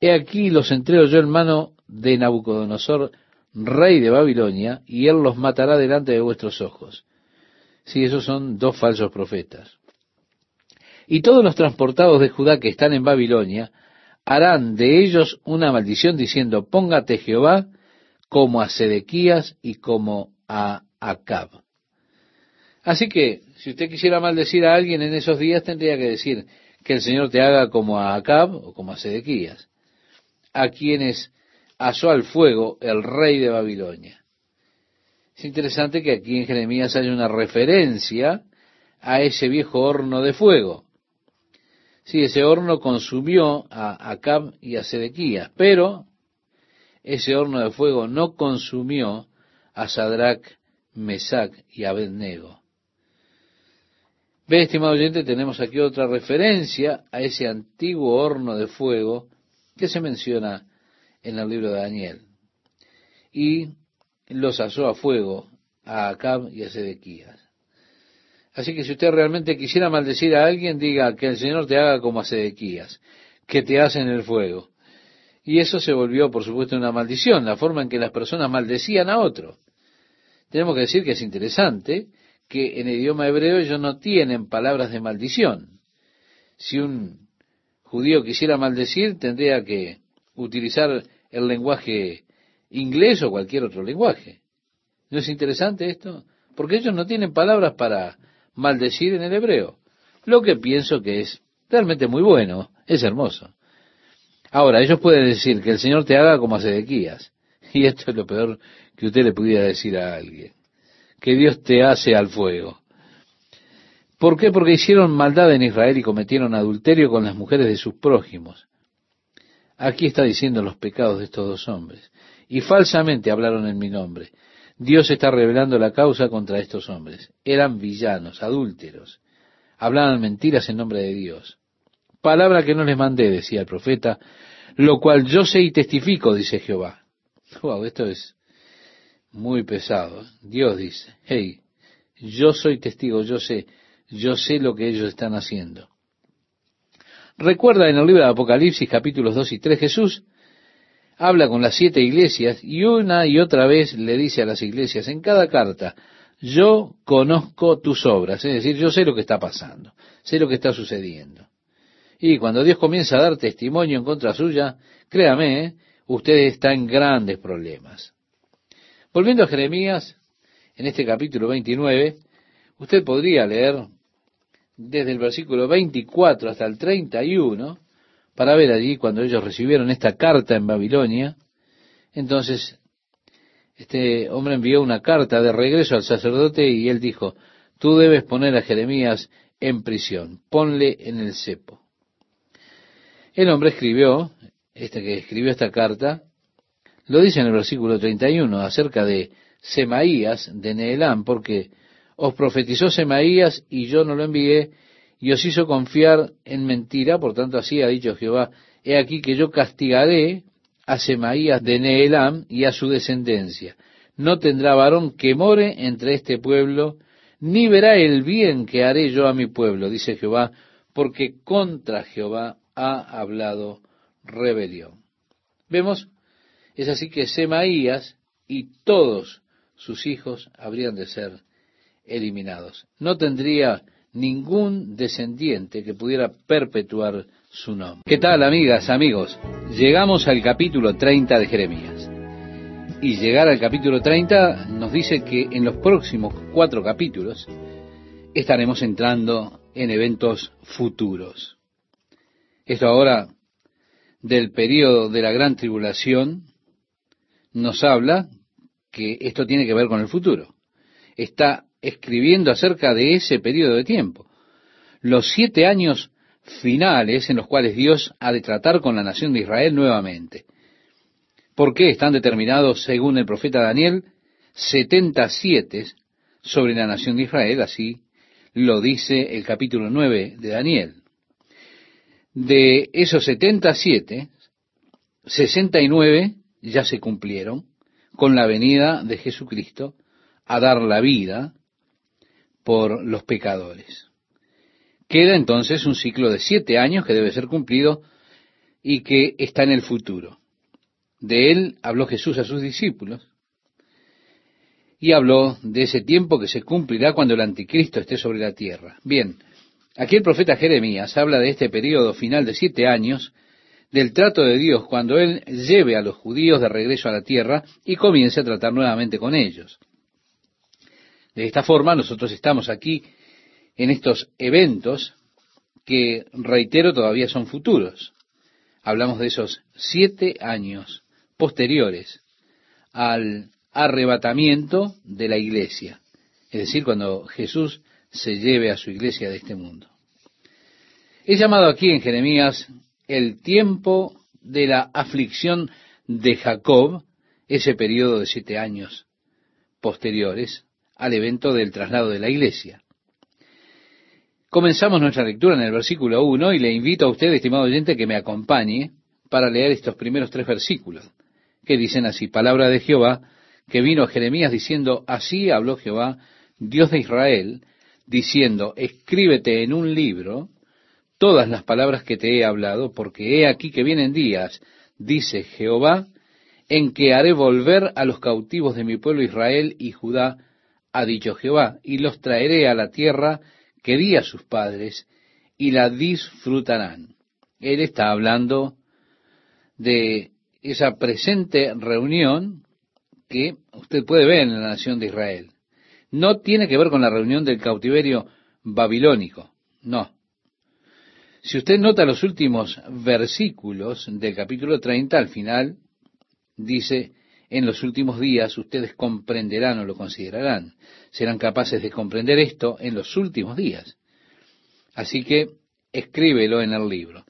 he aquí los entrego yo en mano de Nabucodonosor, rey de Babilonia, y él los matará delante de vuestros ojos. Sí, esos son dos falsos profetas. Y todos los transportados de Judá que están en Babilonia harán de ellos una maldición diciendo, póngate Jehová como a Sedequías y como a Acab. Así que, si usted quisiera maldecir a alguien en esos días, tendría que decir que el Señor te haga como a Acab o como a Sedequías, a quienes asó al fuego el rey de Babilonia. Es interesante que aquí en Jeremías hay una referencia a ese viejo horno de fuego. Sí, ese horno consumió a Acab y a Sedequías, pero ese horno de fuego no consumió a Sadrach, Mesach y Abednego. Ve, estimado oyente, tenemos aquí otra referencia a ese antiguo horno de fuego que se menciona en el libro de Daniel. Y los asó a fuego a Acab y a Sedequías. Así que si usted realmente quisiera maldecir a alguien, diga que el Señor te haga como a Sedequías, que te hace en el fuego. Y eso se volvió, por supuesto, una maldición, la forma en que las personas maldecían a otro. Tenemos que decir que es interesante que en el idioma hebreo ellos no tienen palabras de maldición. Si un judío quisiera maldecir, tendría que utilizar el lenguaje inglés o cualquier otro lenguaje. ¿No es interesante esto? Porque ellos no tienen palabras para maldecir en el hebreo. Lo que pienso que es realmente muy bueno, es hermoso. Ahora, ellos pueden decir que el Señor te haga como a Sedequías. Y esto es lo peor que usted le pudiera decir a alguien que Dios te hace al fuego. ¿Por qué? Porque hicieron maldad en Israel y cometieron adulterio con las mujeres de sus prójimos. Aquí está diciendo los pecados de estos dos hombres. Y falsamente hablaron en mi nombre. Dios está revelando la causa contra estos hombres. Eran villanos, adúlteros. Hablaban mentiras en nombre de Dios. Palabra que no les mandé, decía el profeta, lo cual yo sé y testifico, dice Jehová. Wow, esto es muy pesado. Dios dice, hey, yo soy testigo, yo sé, yo sé lo que ellos están haciendo. Recuerda en el libro de Apocalipsis capítulos 2 y 3 Jesús habla con las siete iglesias y una y otra vez le dice a las iglesias en cada carta, yo conozco tus obras, es decir, yo sé lo que está pasando, sé lo que está sucediendo. Y cuando Dios comienza a dar testimonio en contra suya, créame, ¿eh? usted está en grandes problemas. Volviendo a Jeremías, en este capítulo 29, usted podría leer desde el versículo 24 hasta el 31, para ver allí cuando ellos recibieron esta carta en Babilonia. Entonces, este hombre envió una carta de regreso al sacerdote y él dijo, tú debes poner a Jeremías en prisión, ponle en el cepo. El hombre escribió, este que escribió esta carta, lo dice en el versículo 31 acerca de Semaías de Neelán, porque os profetizó Semaías y yo no lo envié y os hizo confiar en mentira, por tanto así ha dicho Jehová, he aquí que yo castigaré a Semaías de Neelán y a su descendencia. No tendrá varón que more entre este pueblo, ni verá el bien que haré yo a mi pueblo, dice Jehová, porque contra Jehová ha hablado rebelión. Vemos, es así que Semaías y todos sus hijos habrían de ser eliminados. No tendría ningún descendiente que pudiera perpetuar su nombre. ¿Qué tal, amigas, amigos? Llegamos al capítulo 30 de Jeremías. Y llegar al capítulo 30 nos dice que en los próximos cuatro capítulos estaremos entrando en eventos futuros. Esto ahora del periodo de la gran tribulación nos habla que esto tiene que ver con el futuro. Está escribiendo acerca de ese periodo de tiempo. Los siete años finales en los cuales Dios ha de tratar con la nación de Israel nuevamente. ¿Por qué están determinados, según el profeta Daniel, setenta siete sobre la nación de Israel? Así lo dice el capítulo nueve de Daniel. De esos setenta siete, sesenta y nueve ya se cumplieron con la venida de Jesucristo a dar la vida por los pecadores. Queda entonces un ciclo de siete años que debe ser cumplido y que está en el futuro. De él habló Jesús a sus discípulos y habló de ese tiempo que se cumplirá cuando el anticristo esté sobre la tierra. Bien, aquí el profeta Jeremías habla de este periodo final de siete años, del trato de Dios cuando Él lleve a los judíos de regreso a la tierra y comience a tratar nuevamente con ellos. De esta forma, nosotros estamos aquí en estos eventos que, reitero, todavía son futuros. Hablamos de esos siete años posteriores al arrebatamiento de la iglesia, es decir, cuando Jesús se lleve a su iglesia de este mundo. He llamado aquí en Jeremías el tiempo de la aflicción de Jacob, ese periodo de siete años posteriores al evento del traslado de la iglesia. Comenzamos nuestra lectura en el versículo 1 y le invito a usted, estimado oyente, que me acompañe para leer estos primeros tres versículos, que dicen así, palabra de Jehová, que vino Jeremías diciendo, así habló Jehová, Dios de Israel, diciendo, escríbete en un libro todas las palabras que te he hablado, porque he aquí que vienen días, dice Jehová, en que haré volver a los cautivos de mi pueblo Israel y Judá, ha dicho Jehová, y los traeré a la tierra que di a sus padres, y la disfrutarán. Él está hablando de esa presente reunión que usted puede ver en la nación de Israel. No tiene que ver con la reunión del cautiverio babilónico, no. Si usted nota los últimos versículos del capítulo 30, al final dice, en los últimos días ustedes comprenderán o lo considerarán. Serán capaces de comprender esto en los últimos días. Así que escríbelo en el libro.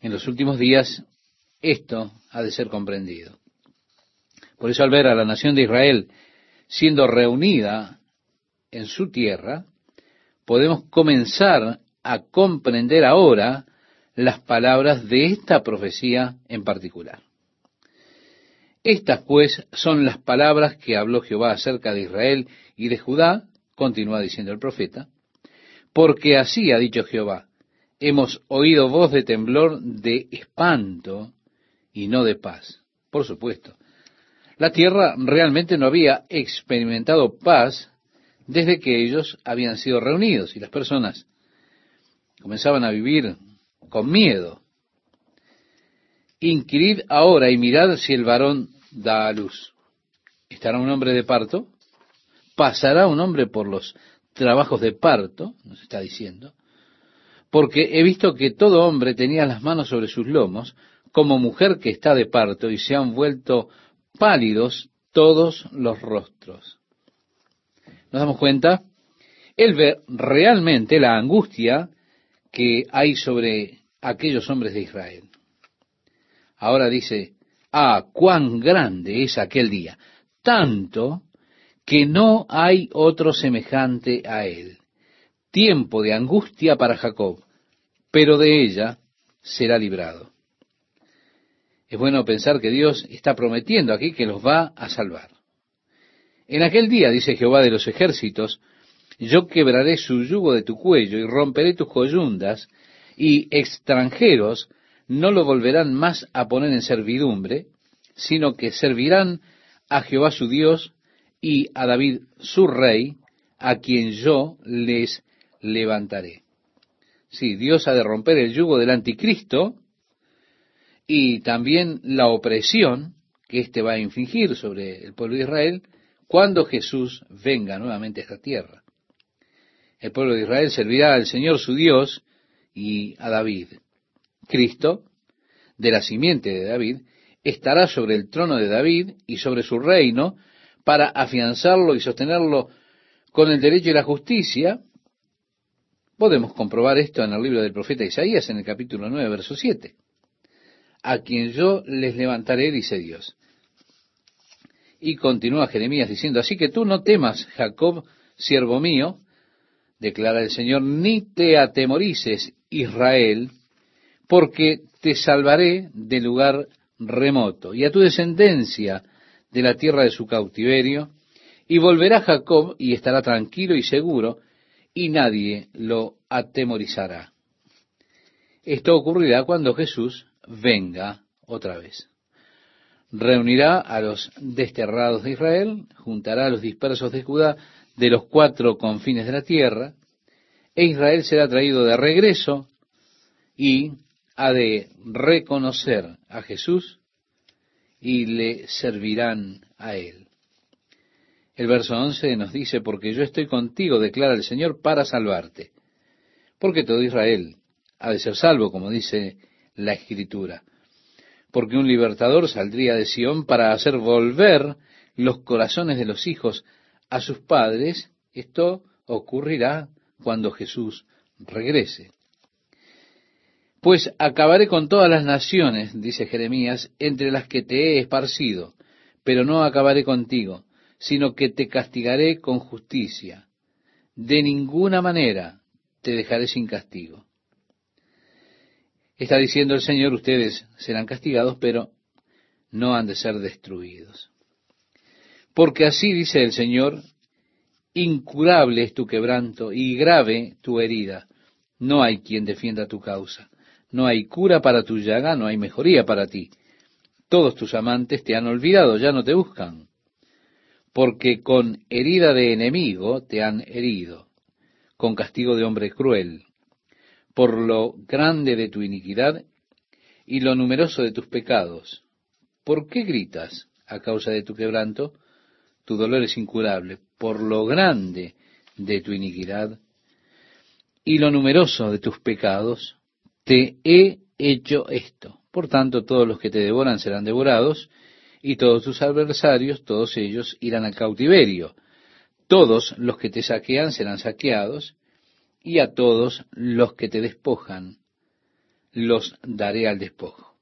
En los últimos días esto ha de ser comprendido. Por eso al ver a la nación de Israel siendo reunida en su tierra, podemos comenzar a comprender ahora las palabras de esta profecía en particular. Estas pues son las palabras que habló Jehová acerca de Israel y de Judá, continúa diciendo el profeta, porque así ha dicho Jehová, hemos oído voz de temblor, de espanto y no de paz. Por supuesto, la tierra realmente no había experimentado paz desde que ellos habían sido reunidos y las personas comenzaban a vivir con miedo. Inquirid ahora y mirad si el varón da a luz. ¿Estará un hombre de parto? ¿Pasará un hombre por los trabajos de parto? Nos está diciendo. Porque he visto que todo hombre tenía las manos sobre sus lomos, como mujer que está de parto, y se han vuelto pálidos todos los rostros. ¿Nos damos cuenta? Él ve realmente la angustia que hay sobre aquellos hombres de Israel. Ahora dice, Ah, cuán grande es aquel día, tanto que no hay otro semejante a él. Tiempo de angustia para Jacob, pero de ella será librado. Es bueno pensar que Dios está prometiendo aquí que los va a salvar. En aquel día, dice Jehová de los ejércitos, yo quebraré su yugo de tu cuello y romperé tus coyundas, y extranjeros no lo volverán más a poner en servidumbre, sino que servirán a Jehová su Dios y a David su rey, a quien yo les levantaré. Sí, Dios ha de romper el yugo del anticristo y también la opresión que éste va a infligir sobre el pueblo de Israel cuando Jesús venga nuevamente a esta tierra. El pueblo de Israel servirá al Señor su Dios y a David. Cristo, de la simiente de David, estará sobre el trono de David y sobre su reino para afianzarlo y sostenerlo con el derecho y la justicia. Podemos comprobar esto en el libro del profeta Isaías en el capítulo 9, verso 7. A quien yo les levantaré, dice Dios. Y continúa Jeremías diciendo, así que tú no temas, Jacob, siervo mío, declara el Señor, ni te atemorices, Israel, porque te salvaré del lugar remoto y a tu descendencia de la tierra de su cautiverio, y volverá Jacob y estará tranquilo y seguro, y nadie lo atemorizará. Esto ocurrirá cuando Jesús venga otra vez. Reunirá a los desterrados de Israel, juntará a los dispersos de Judá de los cuatro confines de la tierra, e Israel será traído de regreso y ha de reconocer a Jesús y le servirán a él. El verso 11 nos dice, porque yo estoy contigo, declara el Señor, para salvarte. Porque todo Israel ha de ser salvo, como dice la Escritura. Porque un libertador saldría de Sión para hacer volver los corazones de los hijos a sus padres. Esto ocurrirá cuando Jesús regrese. Pues acabaré con todas las naciones, dice Jeremías, entre las que te he esparcido, pero no acabaré contigo, sino que te castigaré con justicia. De ninguna manera te dejaré sin castigo. Está diciendo el Señor, ustedes serán castigados, pero no han de ser destruidos. Porque así dice el Señor, incurable es tu quebranto y grave tu herida. No hay quien defienda tu causa. No hay cura para tu llaga, no hay mejoría para ti. Todos tus amantes te han olvidado, ya no te buscan. Porque con herida de enemigo te han herido, con castigo de hombre cruel, por lo grande de tu iniquidad y lo numeroso de tus pecados. ¿Por qué gritas a causa de tu quebranto? Tu dolor es incurable, por lo grande de tu iniquidad y lo numeroso de tus pecados te he hecho esto. Por tanto, todos los que te devoran serán devorados, y todos tus adversarios, todos ellos, irán al cautiverio. Todos los que te saquean serán saqueados, y a todos los que te despojan los daré al despojo.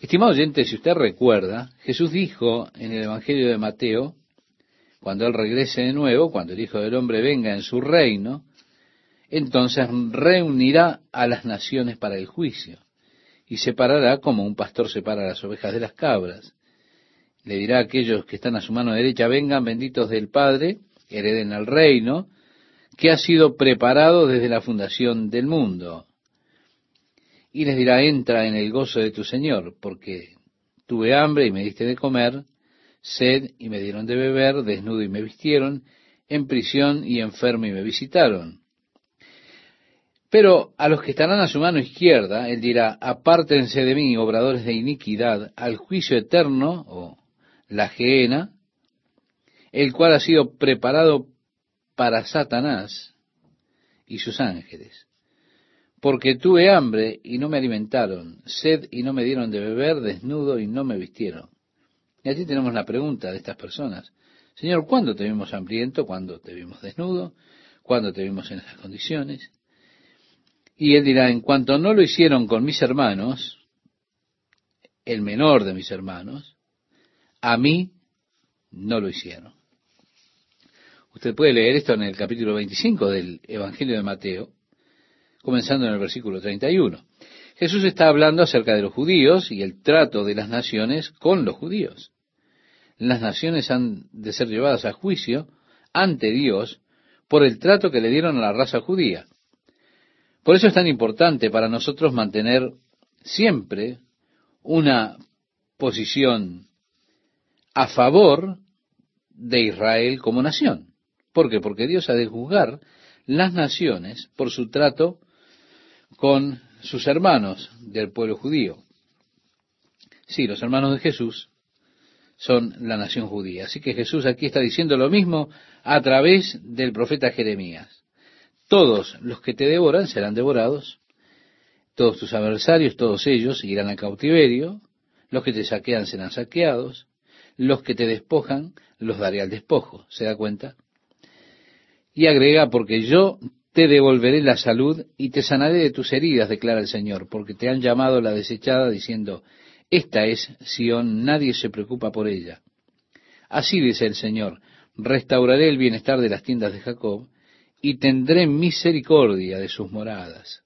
Estimado oyente, si usted recuerda, Jesús dijo en el Evangelio de Mateo, cuando Él regrese de nuevo, cuando el Hijo del Hombre venga en su reino, entonces reunirá a las naciones para el juicio y separará como un pastor separa las ovejas de las cabras. Le dirá a aquellos que están a su mano derecha, vengan benditos del Padre, hereden al reino, que ha sido preparado desde la fundación del mundo. Y les dirá, entra en el gozo de tu Señor, porque tuve hambre y me diste de comer, sed y me dieron de beber, desnudo y me vistieron, en prisión y enfermo y me visitaron. Pero a los que estarán a su mano izquierda, él dirá, apártense de mí, obradores de iniquidad, al juicio eterno, o la geena, el cual ha sido preparado para Satanás y sus ángeles. Porque tuve hambre y no me alimentaron, sed y no me dieron de beber, desnudo y no me vistieron. Y allí tenemos la pregunta de estas personas. Señor, ¿cuándo te vimos hambriento? ¿Cuándo te vimos desnudo? ¿Cuándo te vimos en esas condiciones? Y él dirá, en cuanto no lo hicieron con mis hermanos, el menor de mis hermanos, a mí no lo hicieron. Usted puede leer esto en el capítulo 25 del Evangelio de Mateo, comenzando en el versículo 31. Jesús está hablando acerca de los judíos y el trato de las naciones con los judíos. Las naciones han de ser llevadas a juicio ante Dios por el trato que le dieron a la raza judía. Por eso es tan importante para nosotros mantener siempre una posición a favor de Israel como nación. ¿Por qué? Porque Dios ha de juzgar las naciones por su trato con sus hermanos del pueblo judío. Sí, los hermanos de Jesús son la nación judía. Así que Jesús aquí está diciendo lo mismo a través del profeta Jeremías. Todos los que te devoran serán devorados, todos tus adversarios, todos ellos irán al cautiverio, los que te saquean serán saqueados, los que te despojan los daré al despojo. ¿Se da cuenta? Y agrega, porque yo te devolveré la salud y te sanaré de tus heridas, declara el Señor, porque te han llamado la desechada diciendo, esta es Sión, nadie se preocupa por ella. Así dice el Señor, restauraré el bienestar de las tiendas de Jacob y tendré misericordia de sus moradas.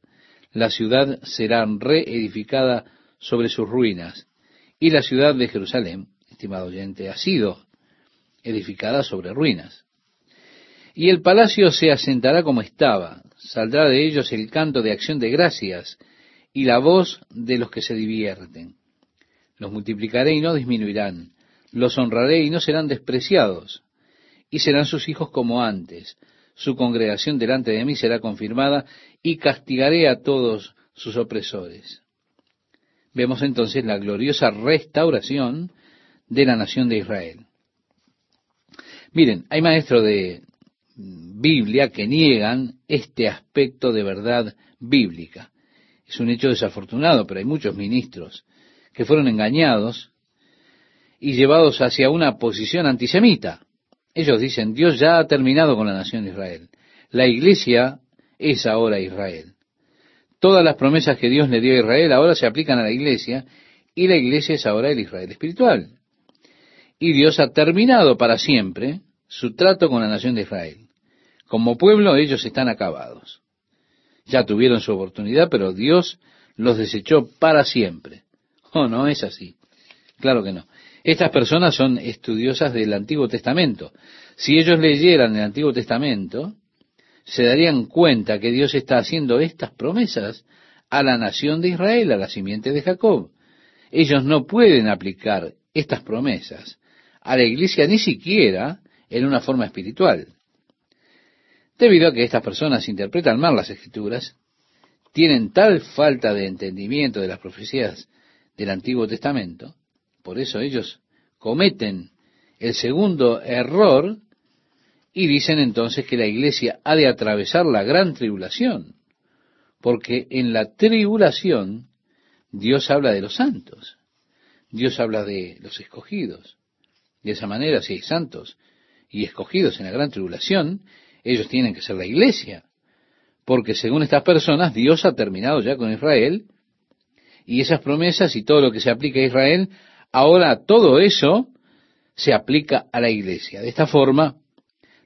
La ciudad será reedificada sobre sus ruinas y la ciudad de Jerusalén, estimado oyente, ha sido edificada sobre ruinas. Y el palacio se asentará como estaba, saldrá de ellos el canto de acción de gracias y la voz de los que se divierten. Los multiplicaré y no disminuirán, los honraré y no serán despreciados, y serán sus hijos como antes. Su congregación delante de mí será confirmada y castigaré a todos sus opresores. Vemos entonces la gloriosa restauración de la nación de Israel. Miren, hay maestros de Biblia que niegan este aspecto de verdad bíblica. Es un hecho desafortunado, pero hay muchos ministros que fueron engañados y llevados hacia una posición antisemita. Ellos dicen, Dios ya ha terminado con la nación de Israel. La iglesia es ahora Israel. Todas las promesas que Dios le dio a Israel ahora se aplican a la iglesia y la iglesia es ahora el Israel espiritual. Y Dios ha terminado para siempre su trato con la nación de Israel. Como pueblo ellos están acabados. Ya tuvieron su oportunidad, pero Dios los desechó para siempre. Oh, no es así. Claro que no. Estas personas son estudiosas del Antiguo Testamento. Si ellos leyeran el Antiguo Testamento, se darían cuenta que Dios está haciendo estas promesas a la nación de Israel, a la simiente de Jacob. Ellos no pueden aplicar estas promesas a la iglesia ni siquiera en una forma espiritual. Debido a que estas personas interpretan mal las escrituras, tienen tal falta de entendimiento de las profecías del Antiguo Testamento. Por eso ellos cometen el segundo error y dicen entonces que la iglesia ha de atravesar la gran tribulación, porque en la tribulación Dios habla de los santos, Dios habla de los escogidos. De esa manera, si hay santos y escogidos en la gran tribulación, ellos tienen que ser la iglesia, porque según estas personas, Dios ha terminado ya con Israel y esas promesas y todo lo que se aplica a Israel, ahora todo eso se aplica a la iglesia. De esta forma,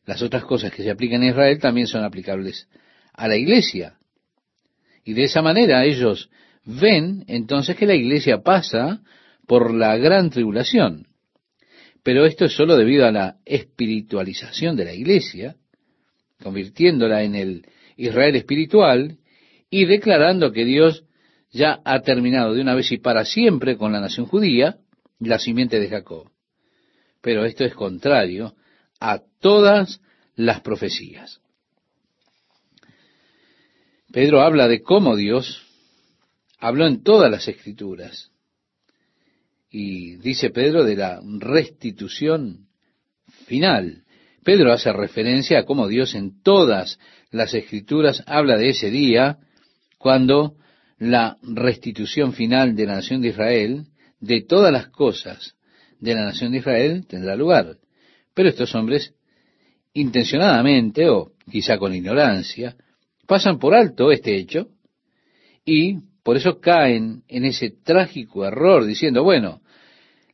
las otras cosas que se aplican a Israel también son aplicables a la iglesia. Y de esa manera ellos ven entonces que la iglesia pasa por la gran tribulación. Pero esto es solo debido a la espiritualización de la iglesia, convirtiéndola en el Israel espiritual y declarando que Dios ya ha terminado de una vez y para siempre con la nación judía, la simiente de Jacob. Pero esto es contrario a todas las profecías. Pedro habla de cómo Dios habló en todas las escrituras. Y dice Pedro de la restitución final. Pedro hace referencia a cómo Dios en todas las escrituras habla de ese día cuando la restitución final de la nación de Israel, de todas las cosas de la nación de Israel, tendrá lugar. Pero estos hombres, intencionadamente o quizá con ignorancia, pasan por alto este hecho y por eso caen en ese trágico error diciendo, bueno,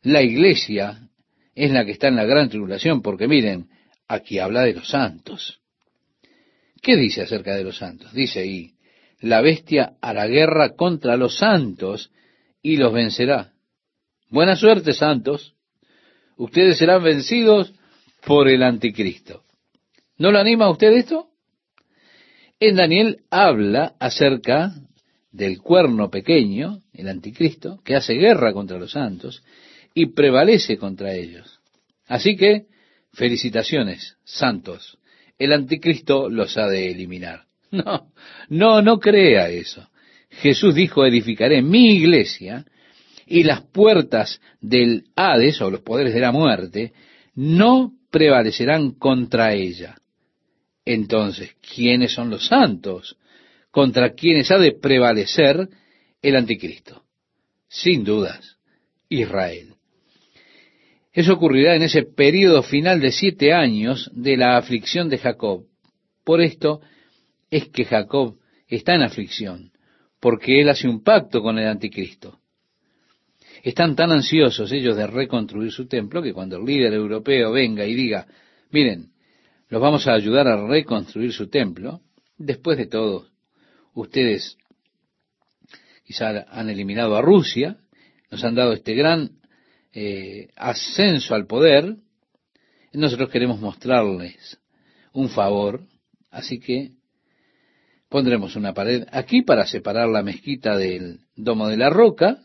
la iglesia es la que está en la gran tribulación, porque miren, aquí habla de los santos. ¿Qué dice acerca de los santos? Dice ahí, la bestia hará guerra contra los santos y los vencerá. Buena suerte, santos. Ustedes serán vencidos por el anticristo. ¿No lo anima usted esto? En Daniel habla acerca del cuerno pequeño, el anticristo, que hace guerra contra los santos y prevalece contra ellos. Así que, felicitaciones, santos. El anticristo los ha de eliminar. No, no, no crea eso. Jesús dijo, edificaré mi iglesia y las puertas del Hades o los poderes de la muerte no prevalecerán contra ella. Entonces, ¿quiénes son los santos contra quienes ha de prevalecer el anticristo? Sin dudas, Israel. Eso ocurrirá en ese periodo final de siete años de la aflicción de Jacob. Por esto es que Jacob está en aflicción, porque él hace un pacto con el anticristo. Están tan ansiosos ellos de reconstruir su templo que cuando el líder europeo venga y diga, miren, los vamos a ayudar a reconstruir su templo, después de todo, ustedes quizá han eliminado a Rusia, nos han dado este gran eh, ascenso al poder, nosotros queremos mostrarles un favor, así que pondremos una pared aquí para separar la mezquita del domo de la roca,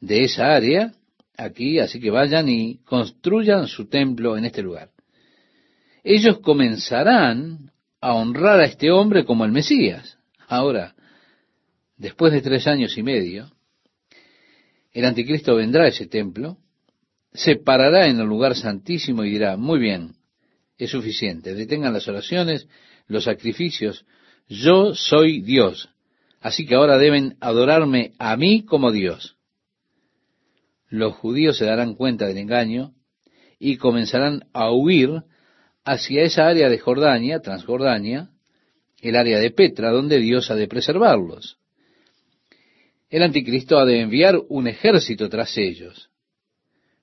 de esa área aquí, así que vayan y construyan su templo en este lugar. Ellos comenzarán a honrar a este hombre como el Mesías. Ahora, después de tres años y medio, el anticristo vendrá a ese templo, se parará en el lugar santísimo y dirá, muy bien, es suficiente, detengan las oraciones, los sacrificios, yo soy Dios, así que ahora deben adorarme a mí como Dios los judíos se darán cuenta del engaño y comenzarán a huir hacia esa área de Jordania, Transjordania, el área de Petra, donde Dios ha de preservarlos. El anticristo ha de enviar un ejército tras ellos,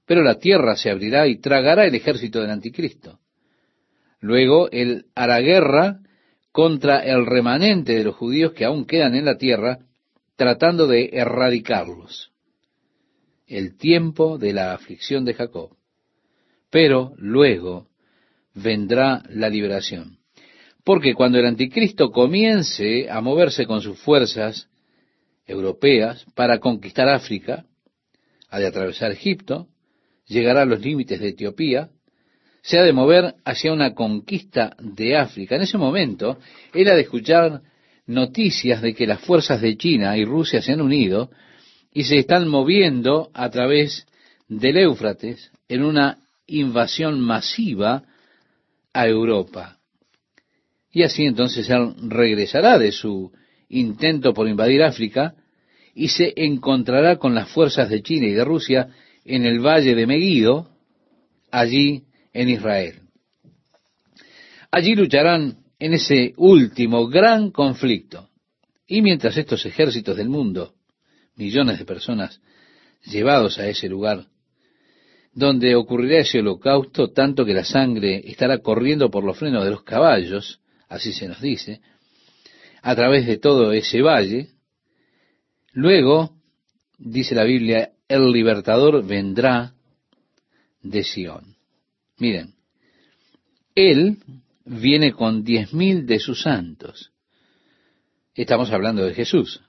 pero la tierra se abrirá y tragará el ejército del anticristo. Luego él hará guerra contra el remanente de los judíos que aún quedan en la tierra, tratando de erradicarlos el tiempo de la aflicción de Jacob. Pero luego vendrá la liberación. Porque cuando el anticristo comience a moverse con sus fuerzas europeas para conquistar África, ha de atravesar Egipto, llegará a los límites de Etiopía, se ha de mover hacia una conquista de África. En ese momento, él ha de escuchar noticias de que las fuerzas de China y Rusia se han unido y se están moviendo a través del Éufrates en una invasión masiva a Europa. Y así entonces él regresará de su intento por invadir África y se encontrará con las fuerzas de China y de Rusia en el valle de Megiddo, allí en Israel. Allí lucharán en ese último gran conflicto. Y mientras estos ejércitos del mundo millones de personas llevados a ese lugar, donde ocurrirá ese holocausto, tanto que la sangre estará corriendo por los frenos de los caballos, así se nos dice, a través de todo ese valle. Luego, dice la Biblia, el libertador vendrá de Sión. Miren, él viene con diez mil de sus santos. Estamos hablando de Jesús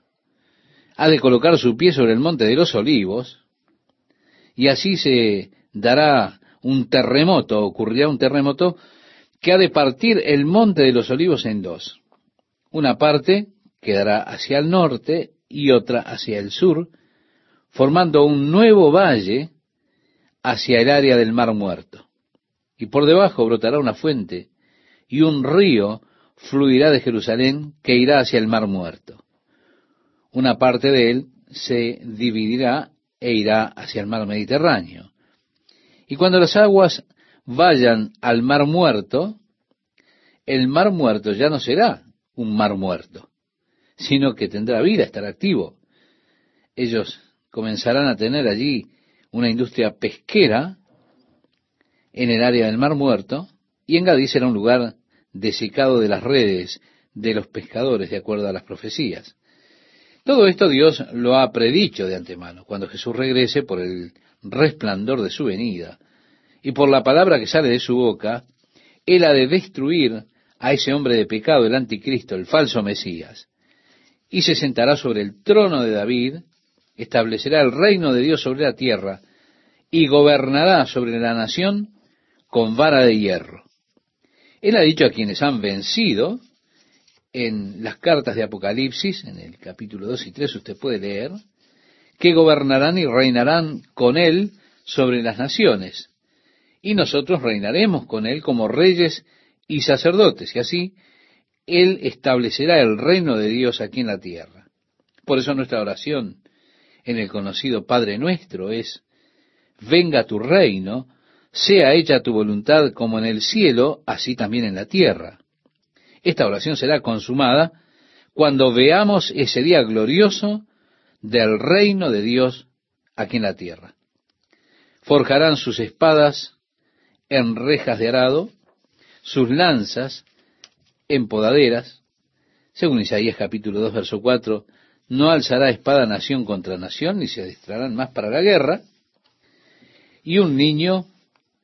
ha de colocar su pie sobre el monte de los olivos, y así se dará un terremoto, ocurrirá un terremoto que ha de partir el monte de los olivos en dos. Una parte quedará hacia el norte y otra hacia el sur, formando un nuevo valle hacia el área del mar muerto. Y por debajo brotará una fuente, y un río fluirá de Jerusalén que irá hacia el mar muerto una parte de él se dividirá e irá hacia el mar Mediterráneo. Y cuando las aguas vayan al mar muerto, el mar muerto ya no será un mar muerto, sino que tendrá vida, estará activo. Ellos comenzarán a tener allí una industria pesquera en el área del mar muerto, y en Gadí será un lugar desecado de las redes de los pescadores, de acuerdo a las profecías. Todo esto Dios lo ha predicho de antemano, cuando Jesús regrese por el resplandor de su venida y por la palabra que sale de su boca, Él ha de destruir a ese hombre de pecado, el anticristo, el falso Mesías, y se sentará sobre el trono de David, establecerá el reino de Dios sobre la tierra, y gobernará sobre la nación con vara de hierro. Él ha dicho a quienes han vencido, en las cartas de Apocalipsis, en el capítulo 2 y 3 usted puede leer, que gobernarán y reinarán con él sobre las naciones. Y nosotros reinaremos con él como reyes y sacerdotes, y así él establecerá el reino de Dios aquí en la tierra. Por eso nuestra oración en el conocido Padre nuestro es, venga tu reino, sea hecha tu voluntad como en el cielo, así también en la tierra. Esta oración será consumada cuando veamos ese día glorioso del reino de Dios aquí en la tierra. Forjarán sus espadas en rejas de arado, sus lanzas en podaderas. Según Isaías capítulo 2, verso 4, no alzará espada nación contra nación, ni se adestrarán más para la guerra. Y un niño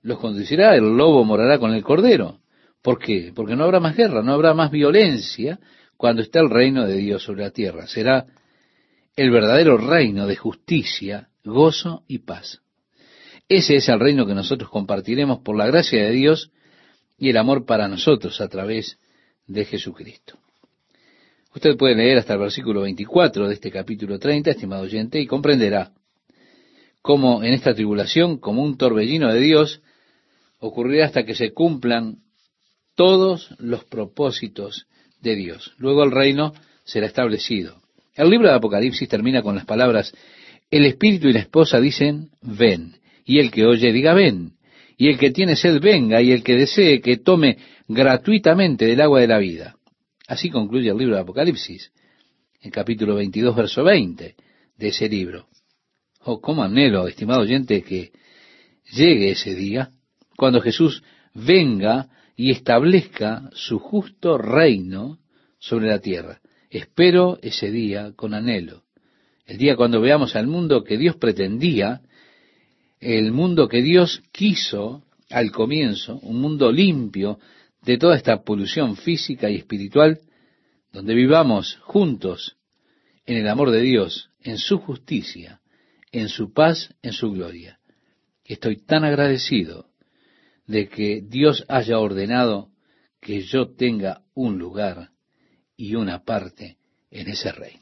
los conducirá, el lobo morará con el cordero. ¿Por qué? Porque no habrá más guerra, no habrá más violencia cuando está el reino de Dios sobre la tierra. Será el verdadero reino de justicia, gozo y paz. Ese es el reino que nosotros compartiremos por la gracia de Dios y el amor para nosotros a través de Jesucristo. Usted puede leer hasta el versículo 24 de este capítulo 30, estimado oyente, y comprenderá cómo en esta tribulación, como un torbellino de Dios, ocurrirá hasta que se cumplan todos los propósitos de Dios. Luego el reino será establecido. El libro de Apocalipsis termina con las palabras, el espíritu y la esposa dicen, ven, y el que oye diga, ven, y el que tiene sed venga, y el que desee que tome gratuitamente del agua de la vida. Así concluye el libro de Apocalipsis, el capítulo 22, verso 20 de ese libro. Oh, cómo anhelo, estimado oyente, que llegue ese día, cuando Jesús venga y establezca su justo reino sobre la tierra. Espero ese día con anhelo. El día cuando veamos al mundo que Dios pretendía, el mundo que Dios quiso al comienzo, un mundo limpio de toda esta polución física y espiritual, donde vivamos juntos en el amor de Dios, en su justicia, en su paz, en su gloria. Estoy tan agradecido de que Dios haya ordenado que yo tenga un lugar y una parte en ese reino.